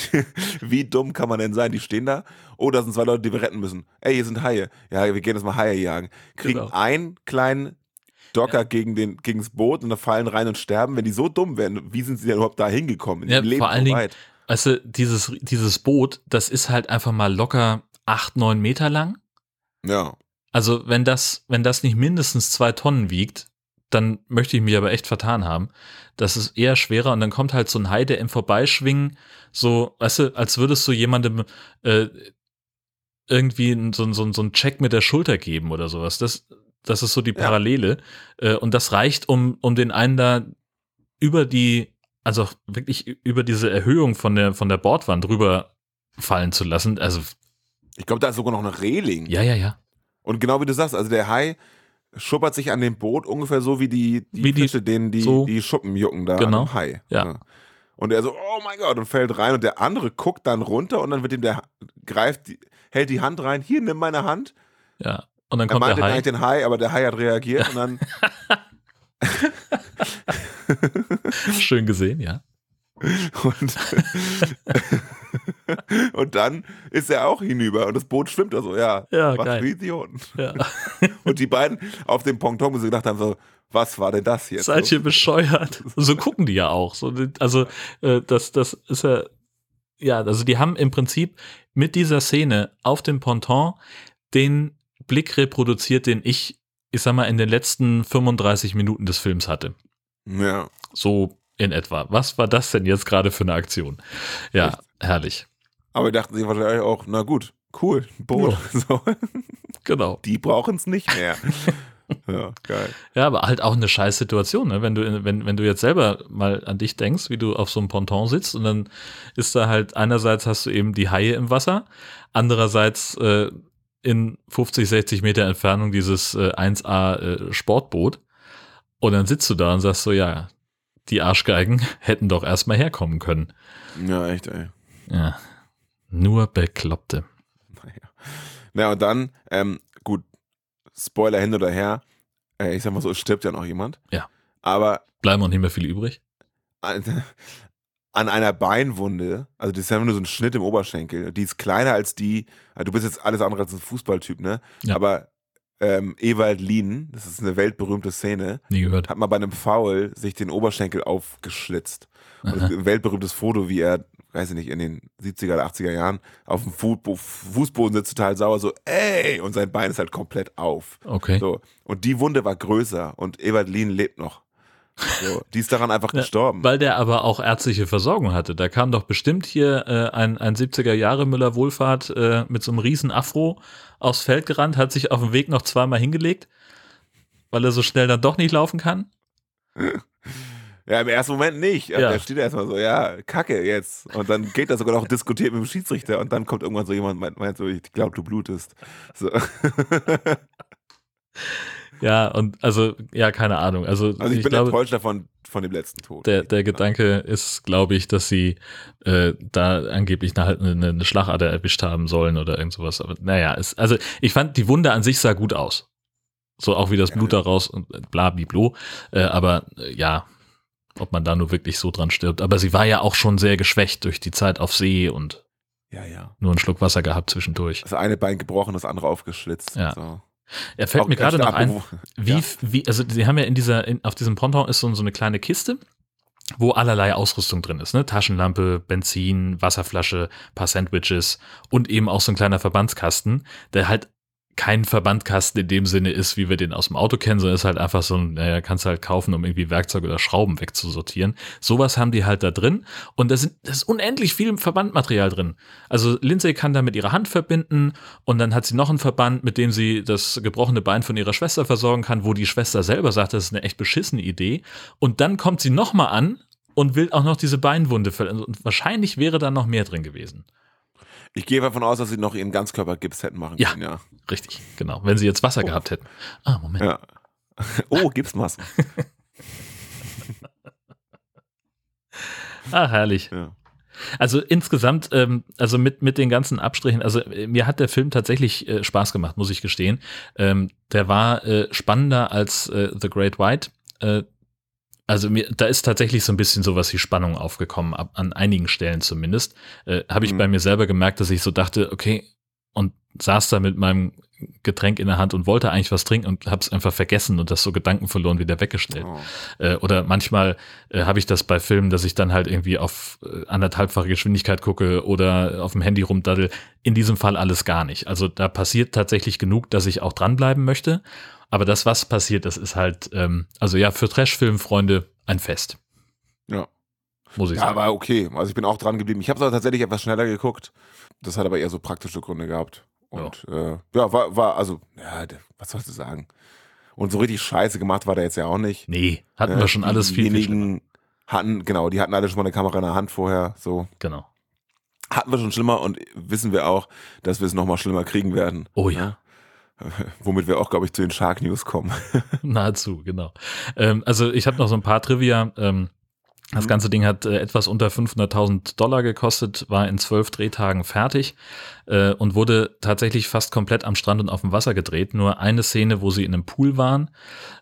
wie dumm kann man denn sein? Die stehen da, oh, da sind zwei Leute, die wir retten müssen. Ey, hier sind Haie. Ja, wir gehen jetzt mal Haie jagen. Kriegen Genau. einen kleinen Docker gegen den, gegens Boot und da fallen rein und sterben. Wenn die so dumm wären, wie sind sie denn überhaupt da hingekommen? Ja, leben vor allen so Dingen- weit. Weißt du, dieses, dieses Boot, das ist halt einfach mal locker acht, neun Meter lang. Ja. Also wenn das, wenn das nicht mindestens zwei Tonnen wiegt, dann möchte ich mich aber echt vertan haben. Das ist eher schwerer und dann kommt halt so ein Hai, der im Vorbeischwingen, so, weißt du, als würdest du jemandem äh, irgendwie so, so, so einen Check mit der Schulter geben oder sowas. Das, das ist so die Ja. Parallele. Äh, und das reicht, um, um den einen da über die, also wirklich über diese Erhöhung von der, von der Bordwand rüber fallen zu lassen. Also, Ich glaube, da ist sogar noch eine Reling. ja, ja, ja. Und genau wie du sagst, also der Hai schuppert sich an dem Boot ungefähr so wie die, die Wie die- Fische, denen die, so. die Schuppen jucken da Genau. Hai. Ja. Und er so, oh mein Gott, und fällt rein und der andere guckt dann runter und dann wird ihm der greift, die, hält die Hand rein, hier, nimm meine Hand. Ja. Und dann Er kommt der meinte Hai. eigentlich den Hai, aber der Hai hat reagiert und dann, Schön gesehen, ja. Und, und dann ist er auch hinüber und das Boot schwimmt da so, ja, Ja, was geil. für Idioten. ja. Und die beiden auf dem Ponton, wo sie gedacht haben, so, was war denn das jetzt? Seid ihr bescheuert? So gucken die ja auch. So, also, äh, das, das ist ja, ja, also die haben im Prinzip mit dieser Szene auf dem Ponton den Blick reproduziert, den ich, ich sag mal, in den letzten 35 Minuten des Films hatte. Ja. So in etwa. Was war das denn jetzt gerade für eine Aktion? Ja, Echt? herrlich. Aber dachten sie wahrscheinlich auch, na gut, cool, ein Boot. So, Genau. die brauchen es nicht mehr. ja, geil. Ja, aber halt auch eine scheiß Situation, ne? wenn du wenn wenn du jetzt selber mal an dich denkst, wie du auf so einem Ponton sitzt und dann ist da halt einerseits hast du eben die Haie im Wasser, andererseits äh, in 50, 60 Meter Entfernung dieses äh, 1A äh, Sportboot und dann sitzt du da und sagst so, ja, die Arschgeigen hätten doch erstmal herkommen können. Ja, echt, ey. Ja, nur Bekloppte. Naja. Na und dann, ähm, gut, Spoiler hin oder her, äh, ich sag mal so, es stirbt ja noch jemand. Ja. Aber Bleiben auch nicht mehr viele übrig. an, an einer Beinwunde, also das ist ja nur so ein Schnitt im Oberschenkel, die ist kleiner als die, also du bist jetzt alles andere als ein Fußballtyp, ne? Ja. Aber ähm, Ewald Lien, das ist eine weltberühmte Szene, Nie gehört. hat mal bei einem Foul sich den Oberschenkel aufgeschlitzt. Und ist ein weltberühmtes Foto, wie er, weiß ich nicht, in den 70er oder 80er Jahren auf dem Fu Fußboden sitzt, total sauer, so, ey, und sein Bein ist halt komplett auf. Okay. So. Und die Wunde war größer und Ewald Lien lebt noch. So. Die ist daran einfach Ja, gestorben. Weil der aber auch ärztliche Versorgung hatte. Da kam doch bestimmt hier äh, ein, ein 70er Jahre Müller Wohlfahrt äh, mit so einem riesen Afro aufs Feld gerannt, hat sich auf dem Weg noch zweimal hingelegt, weil er so schnell dann doch nicht laufen kann. Ja, im ersten Moment nicht. Ja. Ja. Der steht erstmal so, ja, kacke jetzt. Und dann geht er sogar noch und diskutiert mit dem Schiedsrichter und dann kommt irgendwann so jemand, meint, meint so, ich glaube, du blutest. So. Ja, und also, ja, keine Ahnung. Also, Also ich, bin glaube, enttäuscht davon, von dem letzten Tod. der, der Gedanke ist, glaube ich, dass sie äh, da angeblich eine, halt eine, eine Schlagader erwischt haben sollen oder irgend sowas. Aber naja, es, also ich fand, die Wunde an sich sah gut aus. So auch wie das Blut daraus und äh, bla bliblo. Äh, aber äh, ja, ob man da nur wirklich so dran stirbt. Aber sie war ja auch schon sehr geschwächt durch die Zeit auf See und ja, ja. nur einen Schluck Wasser gehabt zwischendurch. Das eine Bein gebrochen, das andere aufgeschlitzt. Ja. So. Er fällt Auch mir gerade noch ein, wie, Ja. wie, also sie haben ja in dieser, in, auf diesem Ponton ist so, so eine kleine Kiste, wo allerlei Ausrüstung drin ist, ne? Taschenlampe, Benzin, Wasserflasche, paar Sandwiches und eben auch so ein kleiner Verbandskasten, der halt kein Verbandkasten in dem Sinne ist, wie wir den aus dem Auto kennen, sondern ist halt einfach so ein, naja, kannst halt kaufen, um irgendwie Werkzeuge oder Schrauben wegzusortieren. Sowas haben die halt da drin und da sind, da ist unendlich viel Verbandmaterial drin. Also Lindsay kann da mit ihrer Hand verbinden und dann hat sie noch einen Verband, mit dem sie das gebrochene Bein von ihrer Schwester versorgen kann, wo die Schwester selber sagt, das ist eine echt beschissene Idee. Und dann kommt sie nochmal an und will auch noch diese Beinwunde ver- Und wahrscheinlich wäre da noch mehr drin gewesen. Ich gehe davon aus, dass sie noch ihren Ganzkörpergips hätten machen Ja. können, ja. Richtig, genau. Wenn sie jetzt Wasser gehabt hätten. Ah, Moment. ja. Oh, Gipsmasken. Ah, herrlich. Ja. Also insgesamt, ähm, also mit, mit den ganzen Abstrichen, also äh, mir hat der Film tatsächlich äh, Spaß gemacht, muss ich gestehen. Ähm, der war äh, spannender als äh, The Great White. Also mir, da ist tatsächlich so ein bisschen sowas wie Spannung aufgekommen, ab, an einigen Stellen zumindest. Äh, Habe ich Mhm. bei mir selber gemerkt, dass ich so dachte, okay, und saß da mit meinem Getränk in der Hand und wollte eigentlich was trinken und habe es einfach vergessen und das so Gedanken verloren wieder weggestellt. Oh. Äh, oder manchmal äh, habe ich das bei Filmen, dass ich dann halt irgendwie auf äh, anderthalbfache Geschwindigkeit gucke oder auf dem Handy rumdaddel. In diesem Fall alles gar nicht. Also da passiert tatsächlich genug, dass ich auch dranbleiben möchte. Aber das, was passiert, das ist halt, ähm, also ja, für Trash-Film-Freunde ein Fest. Ja. Muss ich Ja, sagen. aber okay. Also ich bin auch dran geblieben. Ich habe es aber tatsächlich etwas schneller geguckt. Das hat aber eher so praktische Gründe gehabt. Und ja, äh, ja war, war, also, ja, was sollst du sagen? Und so richtig scheiße gemacht war der jetzt ja auch nicht. nee, hatten Äh, wir schon alles viel, viel hatten, genau, die hatten alle schon mal eine Kamera in der Hand vorher. So. Genau. Hatten wir schon schlimmer und wissen wir auch, dass wir es nochmal schlimmer kriegen werden. Oh ja. Womit wir auch, glaube ich, zu den Shark News kommen. Nahezu, genau. Ähm, also ich habe noch so ein paar Trivia. Ähm, das Mhm. ganze Ding hat äh, etwas unter 500.000 Dollar gekostet, war in zwölf Drehtagen fertig äh, und wurde tatsächlich fast komplett am Strand und auf dem Wasser gedreht. Nur eine Szene, wo sie in einem Pool waren.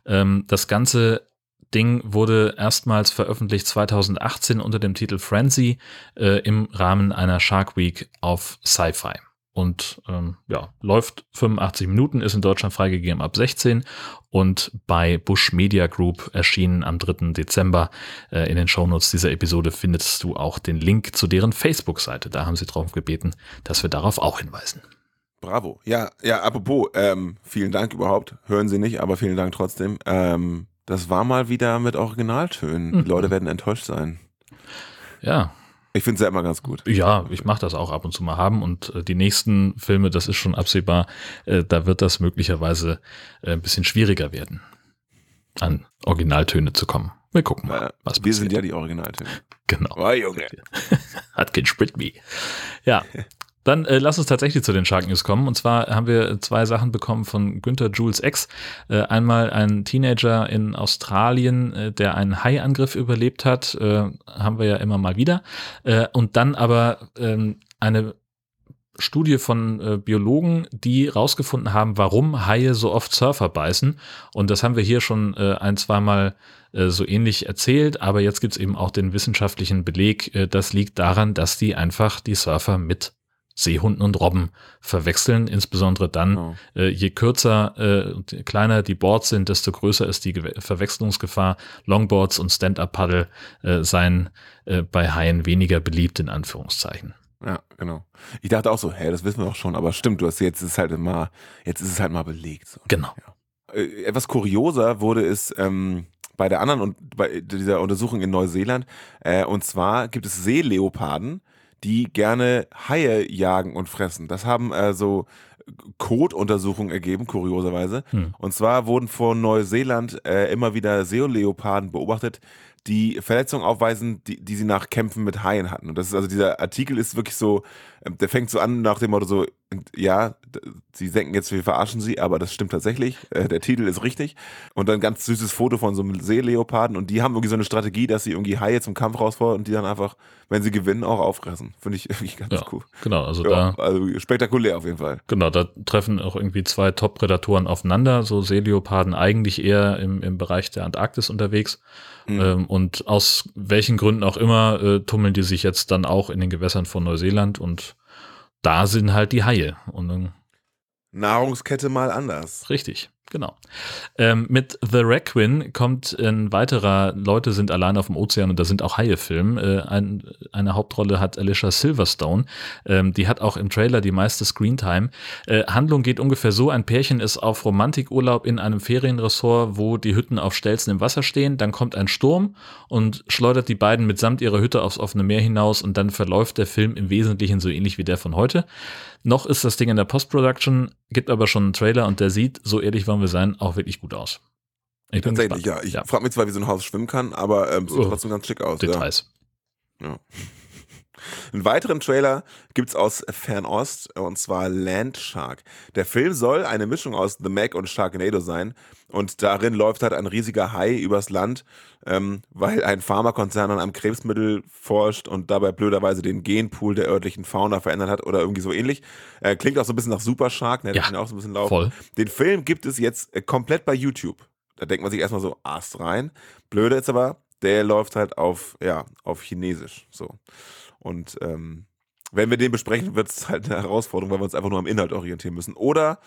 Ähm, das ganze Ding wurde erstmals veröffentlicht 2018 unter dem Titel Frenzy äh, im Rahmen einer Shark Week auf Sci-Fi. Und ähm, ja, läuft 85 Minuten, ist in Deutschland freigegeben ab 16 und bei Bush Media Group erschienen am 3. Dezember. Äh, in den Shownotes dieser Episode findest du auch den Link zu deren Facebook-Seite. Da haben sie drauf gebeten, dass wir darauf auch hinweisen. Bravo. Ja, ja, apropos, ähm, vielen Dank überhaupt. Hören Sie nicht, aber vielen Dank trotzdem. Ähm, das war mal wieder mit Originaltönen. Mhm. Die Leute werden enttäuscht sein. Ja, Ich finde es ja immer ganz gut. Ja, ich mache das auch ab und zu mal haben und äh, die nächsten Filme, das ist schon absehbar, äh, da wird das möglicherweise äh, ein bisschen schwieriger werden, an Originaltöne zu kommen. Wir gucken mal, was wir sind ja passiert. die Originaltöne. Genau. Oh, Junge. Hat kein Sprit me. Ja. Dann äh, lass uns tatsächlich zu den Shark News kommen. Und zwar haben wir zwei Sachen bekommen von Günther Jules X. Äh, einmal ein Teenager in Australien, äh, der einen Haiangriff überlebt hat. Äh, haben wir ja immer mal wieder. Äh, und dann aber ähm, eine Studie von äh, Biologen, die rausgefunden haben, warum Haie so oft Surfer beißen. Und das haben wir hier schon äh, ein, zweimal äh, so ähnlich erzählt, aber jetzt gibt's eben auch den wissenschaftlichen Beleg. Äh, das liegt daran, dass die einfach die Surfer mit Seehunden und Robben verwechseln, insbesondere dann, Oh. äh, je kürzer, äh, und kleiner die Boards sind, desto größer ist die Gewe- Verwechslungsgefahr. Longboards und Stand-Up-Paddle äh, seien äh, bei Haien weniger beliebt, in Anführungszeichen. Ja, genau. Ich dachte auch so, hä, das wissen wir auch schon, aber stimmt, du hast jetzt ist es halt mal, jetzt ist es halt mal belegt. So. Genau. Äh, etwas kurioser wurde es ähm, bei der anderen und bei dieser Untersuchung in Neuseeland. Äh, und zwar gibt es Seeleoparden, die gerne Haie jagen und fressen. Das haben äh, so Kotuntersuchungen ergeben, kurioserweise. Hm. Und zwar wurden vor Neuseeland äh, immer wieder Seeleoparden beobachtet, die Verletzungen aufweisen, die, die sie nach Kämpfen mit Haien hatten. Und das ist also dieser Artikel ist wirklich so, der fängt so an nach dem Motto so, ja, sie denken jetzt, wir verarschen sie, aber das stimmt tatsächlich. Äh, der Titel ist richtig. Und dann ganz süßes Foto von so einem Seeleoparden und die haben irgendwie so eine Strategie, dass sie irgendwie Haie zum Kampf rausfordern und die dann einfach, wenn sie gewinnen, auch auffressen. Finde ich irgendwie ganz Ja, cool. genau, also Ja, da also spektakulär auf jeden Fall. Genau, da treffen auch irgendwie zwei Top-Prädatoren aufeinander, so Seeleoparden eigentlich eher im, im Bereich der Antarktis unterwegs. Mhm. Ähm, und aus welchen Gründen auch immer äh, tummeln die sich jetzt dann auch in den Gewässern von Neuseeland und da sind halt die Haie. Und dann Nahrungskette mal anders. Richtig, genau. Ähm, mit The Requin kommt ein weiterer Leute sind allein auf dem Ozean und da sind auch Haie-Film. Äh, ein, eine Hauptrolle hat Alicia Silverstone. Ähm, die hat auch im Trailer die meiste Screentime. Äh, Handlung geht ungefähr so: Ein Pärchen ist auf Romantikurlaub in einem Ferienressort, wo die Hütten auf Stelzen im Wasser stehen. Dann kommt ein Sturm und schleudert die beiden mitsamt ihrer Hütte aufs offene Meer hinaus und dann verläuft der Film im Wesentlichen so ähnlich wie der von heute. Noch ist das Ding in der Post-Production, gibt aber schon einen Trailer und der sieht, so ehrlich wollen wir sein, auch wirklich gut aus. Ich bin Tatsächlich, gespannt. ja. Ich frage mich zwar, wie so ein Haus schwimmen kann, aber ähm, sieht Oh. trotzdem ganz schick aus. Ja. Details. Ja. Einen weiteren Trailer gibt's aus Fernost und zwar Land Shark. Der Film soll eine Mischung aus The Meg und Sharknado sein und darin läuft halt ein riesiger Hai übers Land, ähm, weil ein Pharmakonzern an einem Krebsmittel forscht und dabei blöderweise den Genpool der örtlichen Fauna verändert hat oder irgendwie so ähnlich. Äh, klingt auch so ein bisschen nach Super Shark, ne? Ja, auch so ein bisschen laufen. Voll. Den Film gibt es jetzt äh, komplett bei YouTube. Da denkt man sich erstmal so, Ast rein. Blöde ist aber, der läuft halt auf, ja, auf Chinesisch. So. Und ähm, wenn wir den besprechen, wird es halt eine Herausforderung, weil wir uns einfach nur am Inhalt orientieren müssen. Oder,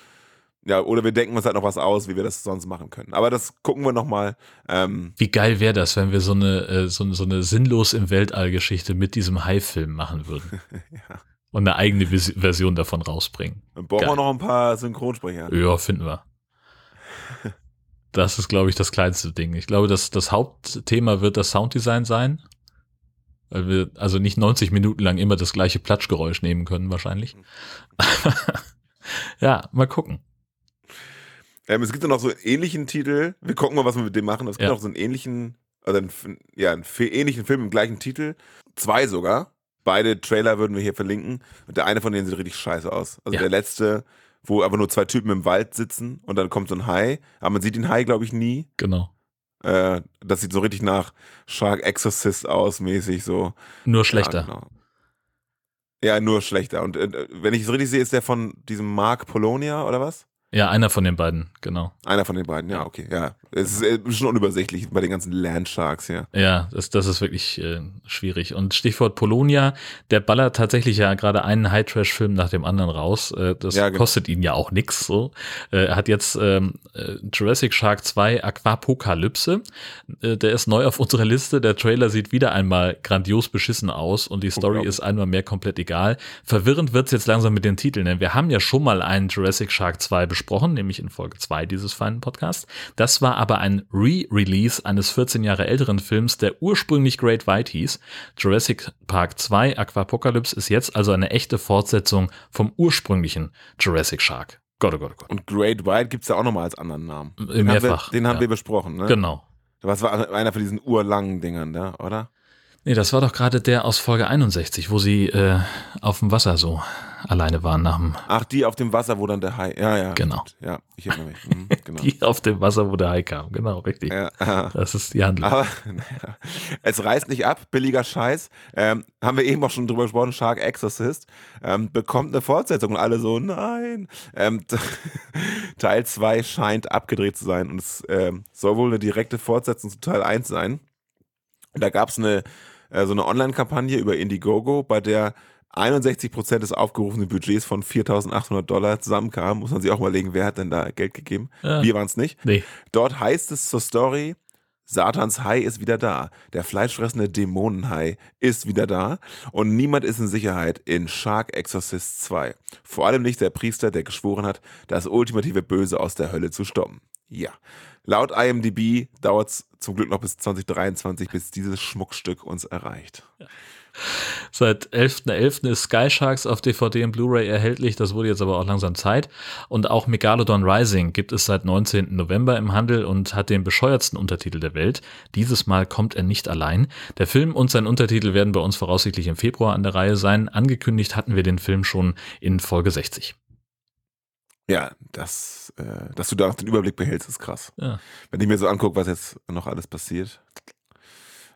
ja, oder wir denken uns halt noch was aus, wie wir das sonst machen können. Aber das gucken wir nochmal. Ähm, Wie geil wäre das, wenn wir so eine, äh, so, so eine sinnlos im Weltall-Geschichte mit diesem Hai-Film machen würden? Und eine eigene Vis Version davon rausbringen. dann brauchen Geil. wir noch ein paar Synchronsprecher. Ja, finden wir. Das ist, glaube ich, das kleinste Ding. Ich glaube, das, das Hauptthema wird das Sounddesign sein. Weil wir also nicht 90 Minuten lang immer das gleiche Platschgeräusch nehmen können, wahrscheinlich. ja, mal gucken. Ähm, es gibt ja noch so einen ähnlichen Titel. Wir gucken mal, was wir mit dem machen. Es gibt Ja. noch so einen ähnlichen, also einen, ja, einen ähnlichen Film im gleichen Titel. Zwei sogar. Beide Trailer würden wir hier verlinken. Und der eine von denen sieht richtig scheiße aus. Also Ja. der letzte, wo aber nur zwei Typen im Wald sitzen und dann kommt so ein Hai. Aber man sieht den Hai, glaube ich, nie. Genau. Äh, das sieht so richtig nach Shark Exorcist aus, mäßig so. Nur schlechter. Ja, genau. ja nur schlechter. Und äh, wenn ich es richtig sehe, ist der von diesem Mark Polonia oder was? Ja, einer von den beiden, genau. Einer von den beiden, ja, okay, ja. Es ist äh, schon unübersichtlich bei den ganzen Landsharks hier. Ja, das, das ist wirklich äh, schwierig. Und Stichwort Polonia, der ballert tatsächlich ja gerade einen High-Trash-Film nach dem anderen raus. Äh, das Ja, genau. kostet ihn ja auch nix. So. Äh, Er hat jetzt ähm, äh, Jurassic Shark 2 Aquapokalypse. Äh, der ist neu auf unserer Liste. Der Trailer sieht wieder einmal grandios beschissen aus und die Story ist einmal mehr komplett egal. Verwirrend wird's jetzt langsam mit den Titeln, denn wir haben ja schon mal einen Jurassic Shark 2 besprochen, nämlich in Folge 2 dieses feinen Podcasts. Das war aber ein Re-Release eines 14 Jahre älteren Films, der ursprünglich Great White hieß. Jurassic Park 2 Aquapocalypse ist jetzt also eine echte Fortsetzung vom ursprünglichen Jurassic Shark. Gott, oh Gott, oh Gott. Und Great White gibt es ja auch nochmal als anderen Namen. Den mehrfach, Haben wir, den haben ja. wir besprochen, ne? Genau. Was war einer von diesen urlangen Dingern da, oder? Nee, das war doch gerade der aus Folge 61, wo sie äh, auf dem Wasser so alleine waren nach dem Ach, die auf dem Wasser, wo dann der Hai. Ja, ja. Genau. Ja, ich erinnere mich. Mhm, genau. Die auf dem Wasser, wo der Hai kam. Genau, richtig. ja, aha. Das ist die Handlung. Aber naja, es reißt nicht ab, billiger Scheiß. Ähm, haben wir eben auch schon drüber gesprochen, Shark Exorcist ähm, bekommt eine Fortsetzung und alle so, nein. Ähm, Teil 2 scheint abgedreht zu sein und es ähm, soll wohl eine direkte Fortsetzung zu Teil 1 sein. Da gab es eine, äh, so eine Online-Kampagne über Indiegogo, bei der 61% des aufgerufenen Budgets von 4.800 Dollar zusammenkamen. Muss man sich auch mal legen, wer hat denn da Geld gegeben? Ja. Wir waren es nicht. Nee, Dort heißt es zur Story, Satans Hai ist wieder da. Der fleischfressende Dämonenhai ist wieder da. Und niemand ist in Sicherheit in Shark Exorcist 2. Vor allem nicht der Priester, der geschworen hat, das ultimative Böse aus der Hölle zu stoppen. Ja. Laut IMDb dauert es zum Glück noch bis 2023, bis dieses Schmuckstück uns erreicht. Seit 11.11. .11. ist Sky Sharks auf DVD und Blu-ray erhältlich. Das wurde jetzt aber auch langsam Zeit. Und auch Megalodon Rising gibt es seit 19. November im Handel und hat den bescheuertsten Untertitel der Welt. Dieses Mal kommt er nicht allein. Der Film und sein Untertitel werden bei uns voraussichtlich im Februar an der Reihe sein. Angekündigt hatten wir den Film schon in Folge 60. Ja, das, äh, dass du da den Überblick behältst, ist krass. Ja. Wenn ich mir so angucke, was jetzt noch alles passiert.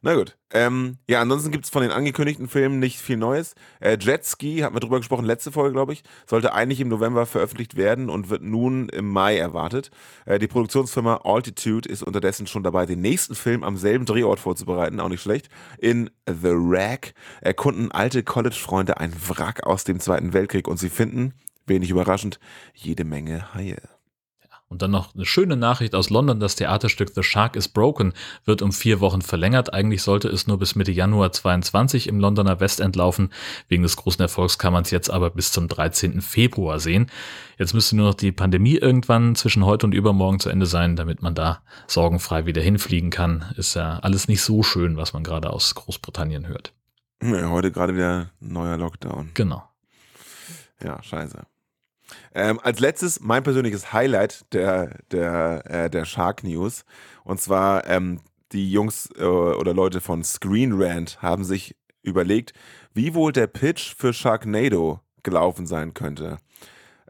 Na gut. Ähm, ja, ansonsten gibt es von den angekündigten Filmen nicht viel Neues. Äh, Jetski, hatten wir drüber gesprochen, letzte Folge, glaube ich, sollte eigentlich im November veröffentlicht werden und wird nun im Mai erwartet. Äh, die Produktionsfirma Altitude ist unterdessen schon dabei, den nächsten Film am selben Drehort vorzubereiten, auch nicht schlecht. In The Rack erkunden alte College-Freunde ein Wrack aus dem Zweiten Weltkrieg und sie finden, wenig überraschend, jede Menge Haie. Und dann noch eine schöne Nachricht aus London. Das Theaterstück The Shark is Broken wird um vier Wochen verlängert. Eigentlich sollte es nur bis Mitte Januar 22 im Londoner Westend laufen. Wegen des großen Erfolgs kann man es jetzt aber bis zum 13. Februar sehen. Jetzt müsste nur noch die Pandemie irgendwann zwischen heute und übermorgen zu Ende sein, damit man da sorgenfrei wieder hinfliegen kann. Ist ja alles nicht so schön, was man gerade aus Großbritannien hört. Ja, heute gerade wieder ein neuer Lockdown. Genau. Ja, scheiße. Ähm, als letztes mein persönliches Highlight der, der, äh, der Shark News. Und zwar ähm, die Jungs äh, oder Leute von Screen Rant haben sich überlegt, wie wohl der Pitch für Sharknado gelaufen sein könnte.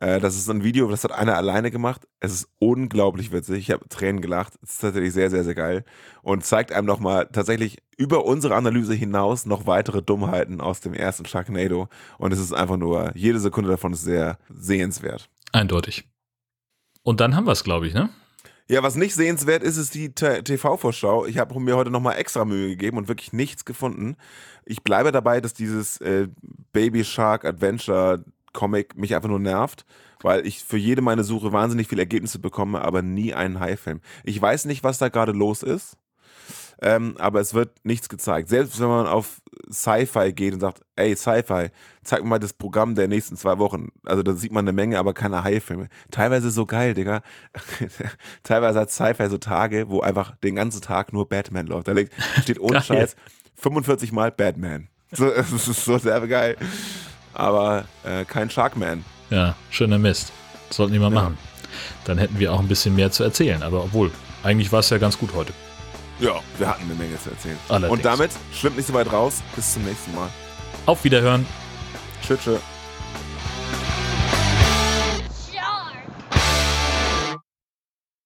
Äh, das ist ein Video, das hat einer alleine gemacht. Es ist unglaublich witzig. Ich habe Tränen gelacht. Es ist tatsächlich sehr, sehr, sehr geil. Und zeigt einem nochmal tatsächlich über unsere Analyse hinaus noch weitere Dummheiten aus dem ersten Sharknado. Und es ist einfach nur, jede Sekunde davon ist sehr sehenswert. Eindeutig. Und dann haben wir es, glaube ich, ne? Ja, was nicht sehenswert ist, ist die TV-Vorschau. Ich habe mir heute nochmal extra Mühe gegeben und wirklich nichts gefunden. Ich bleibe dabei, dass dieses äh, Baby Shark Adventure Comic mich einfach nur nervt, weil ich für jede meine Suche wahnsinnig viele Ergebnisse bekomme, aber nie einen High-Film. Ich weiß nicht, was da gerade los ist, ähm, aber es wird nichts gezeigt. Selbst wenn man auf Sci-Fi geht und sagt, ey, Sci-Fi, zeig mir mal das Programm der nächsten zwei Wochen. Also da sieht man eine Menge, aber keine High-Filme. Teilweise so geil, Digga. Teilweise hat Sci-Fi so Tage, wo einfach den ganzen Tag nur Batman läuft. Da steht ohne Scheiß 45 Mal Batman. So, das ist so sehr geil aber äh, kein Sharkman. Ja, schöner Mist. sollten die mal ja. machen. Dann hätten wir auch ein bisschen mehr zu erzählen. Aber obwohl, eigentlich war es ja ganz gut heute. Ja, wir hatten eine Menge zu erzählen. Allerdings. Und damit schwimmt nicht so weit raus. Bis zum nächsten Mal. Auf Wiederhören. Tschüss. tschüss.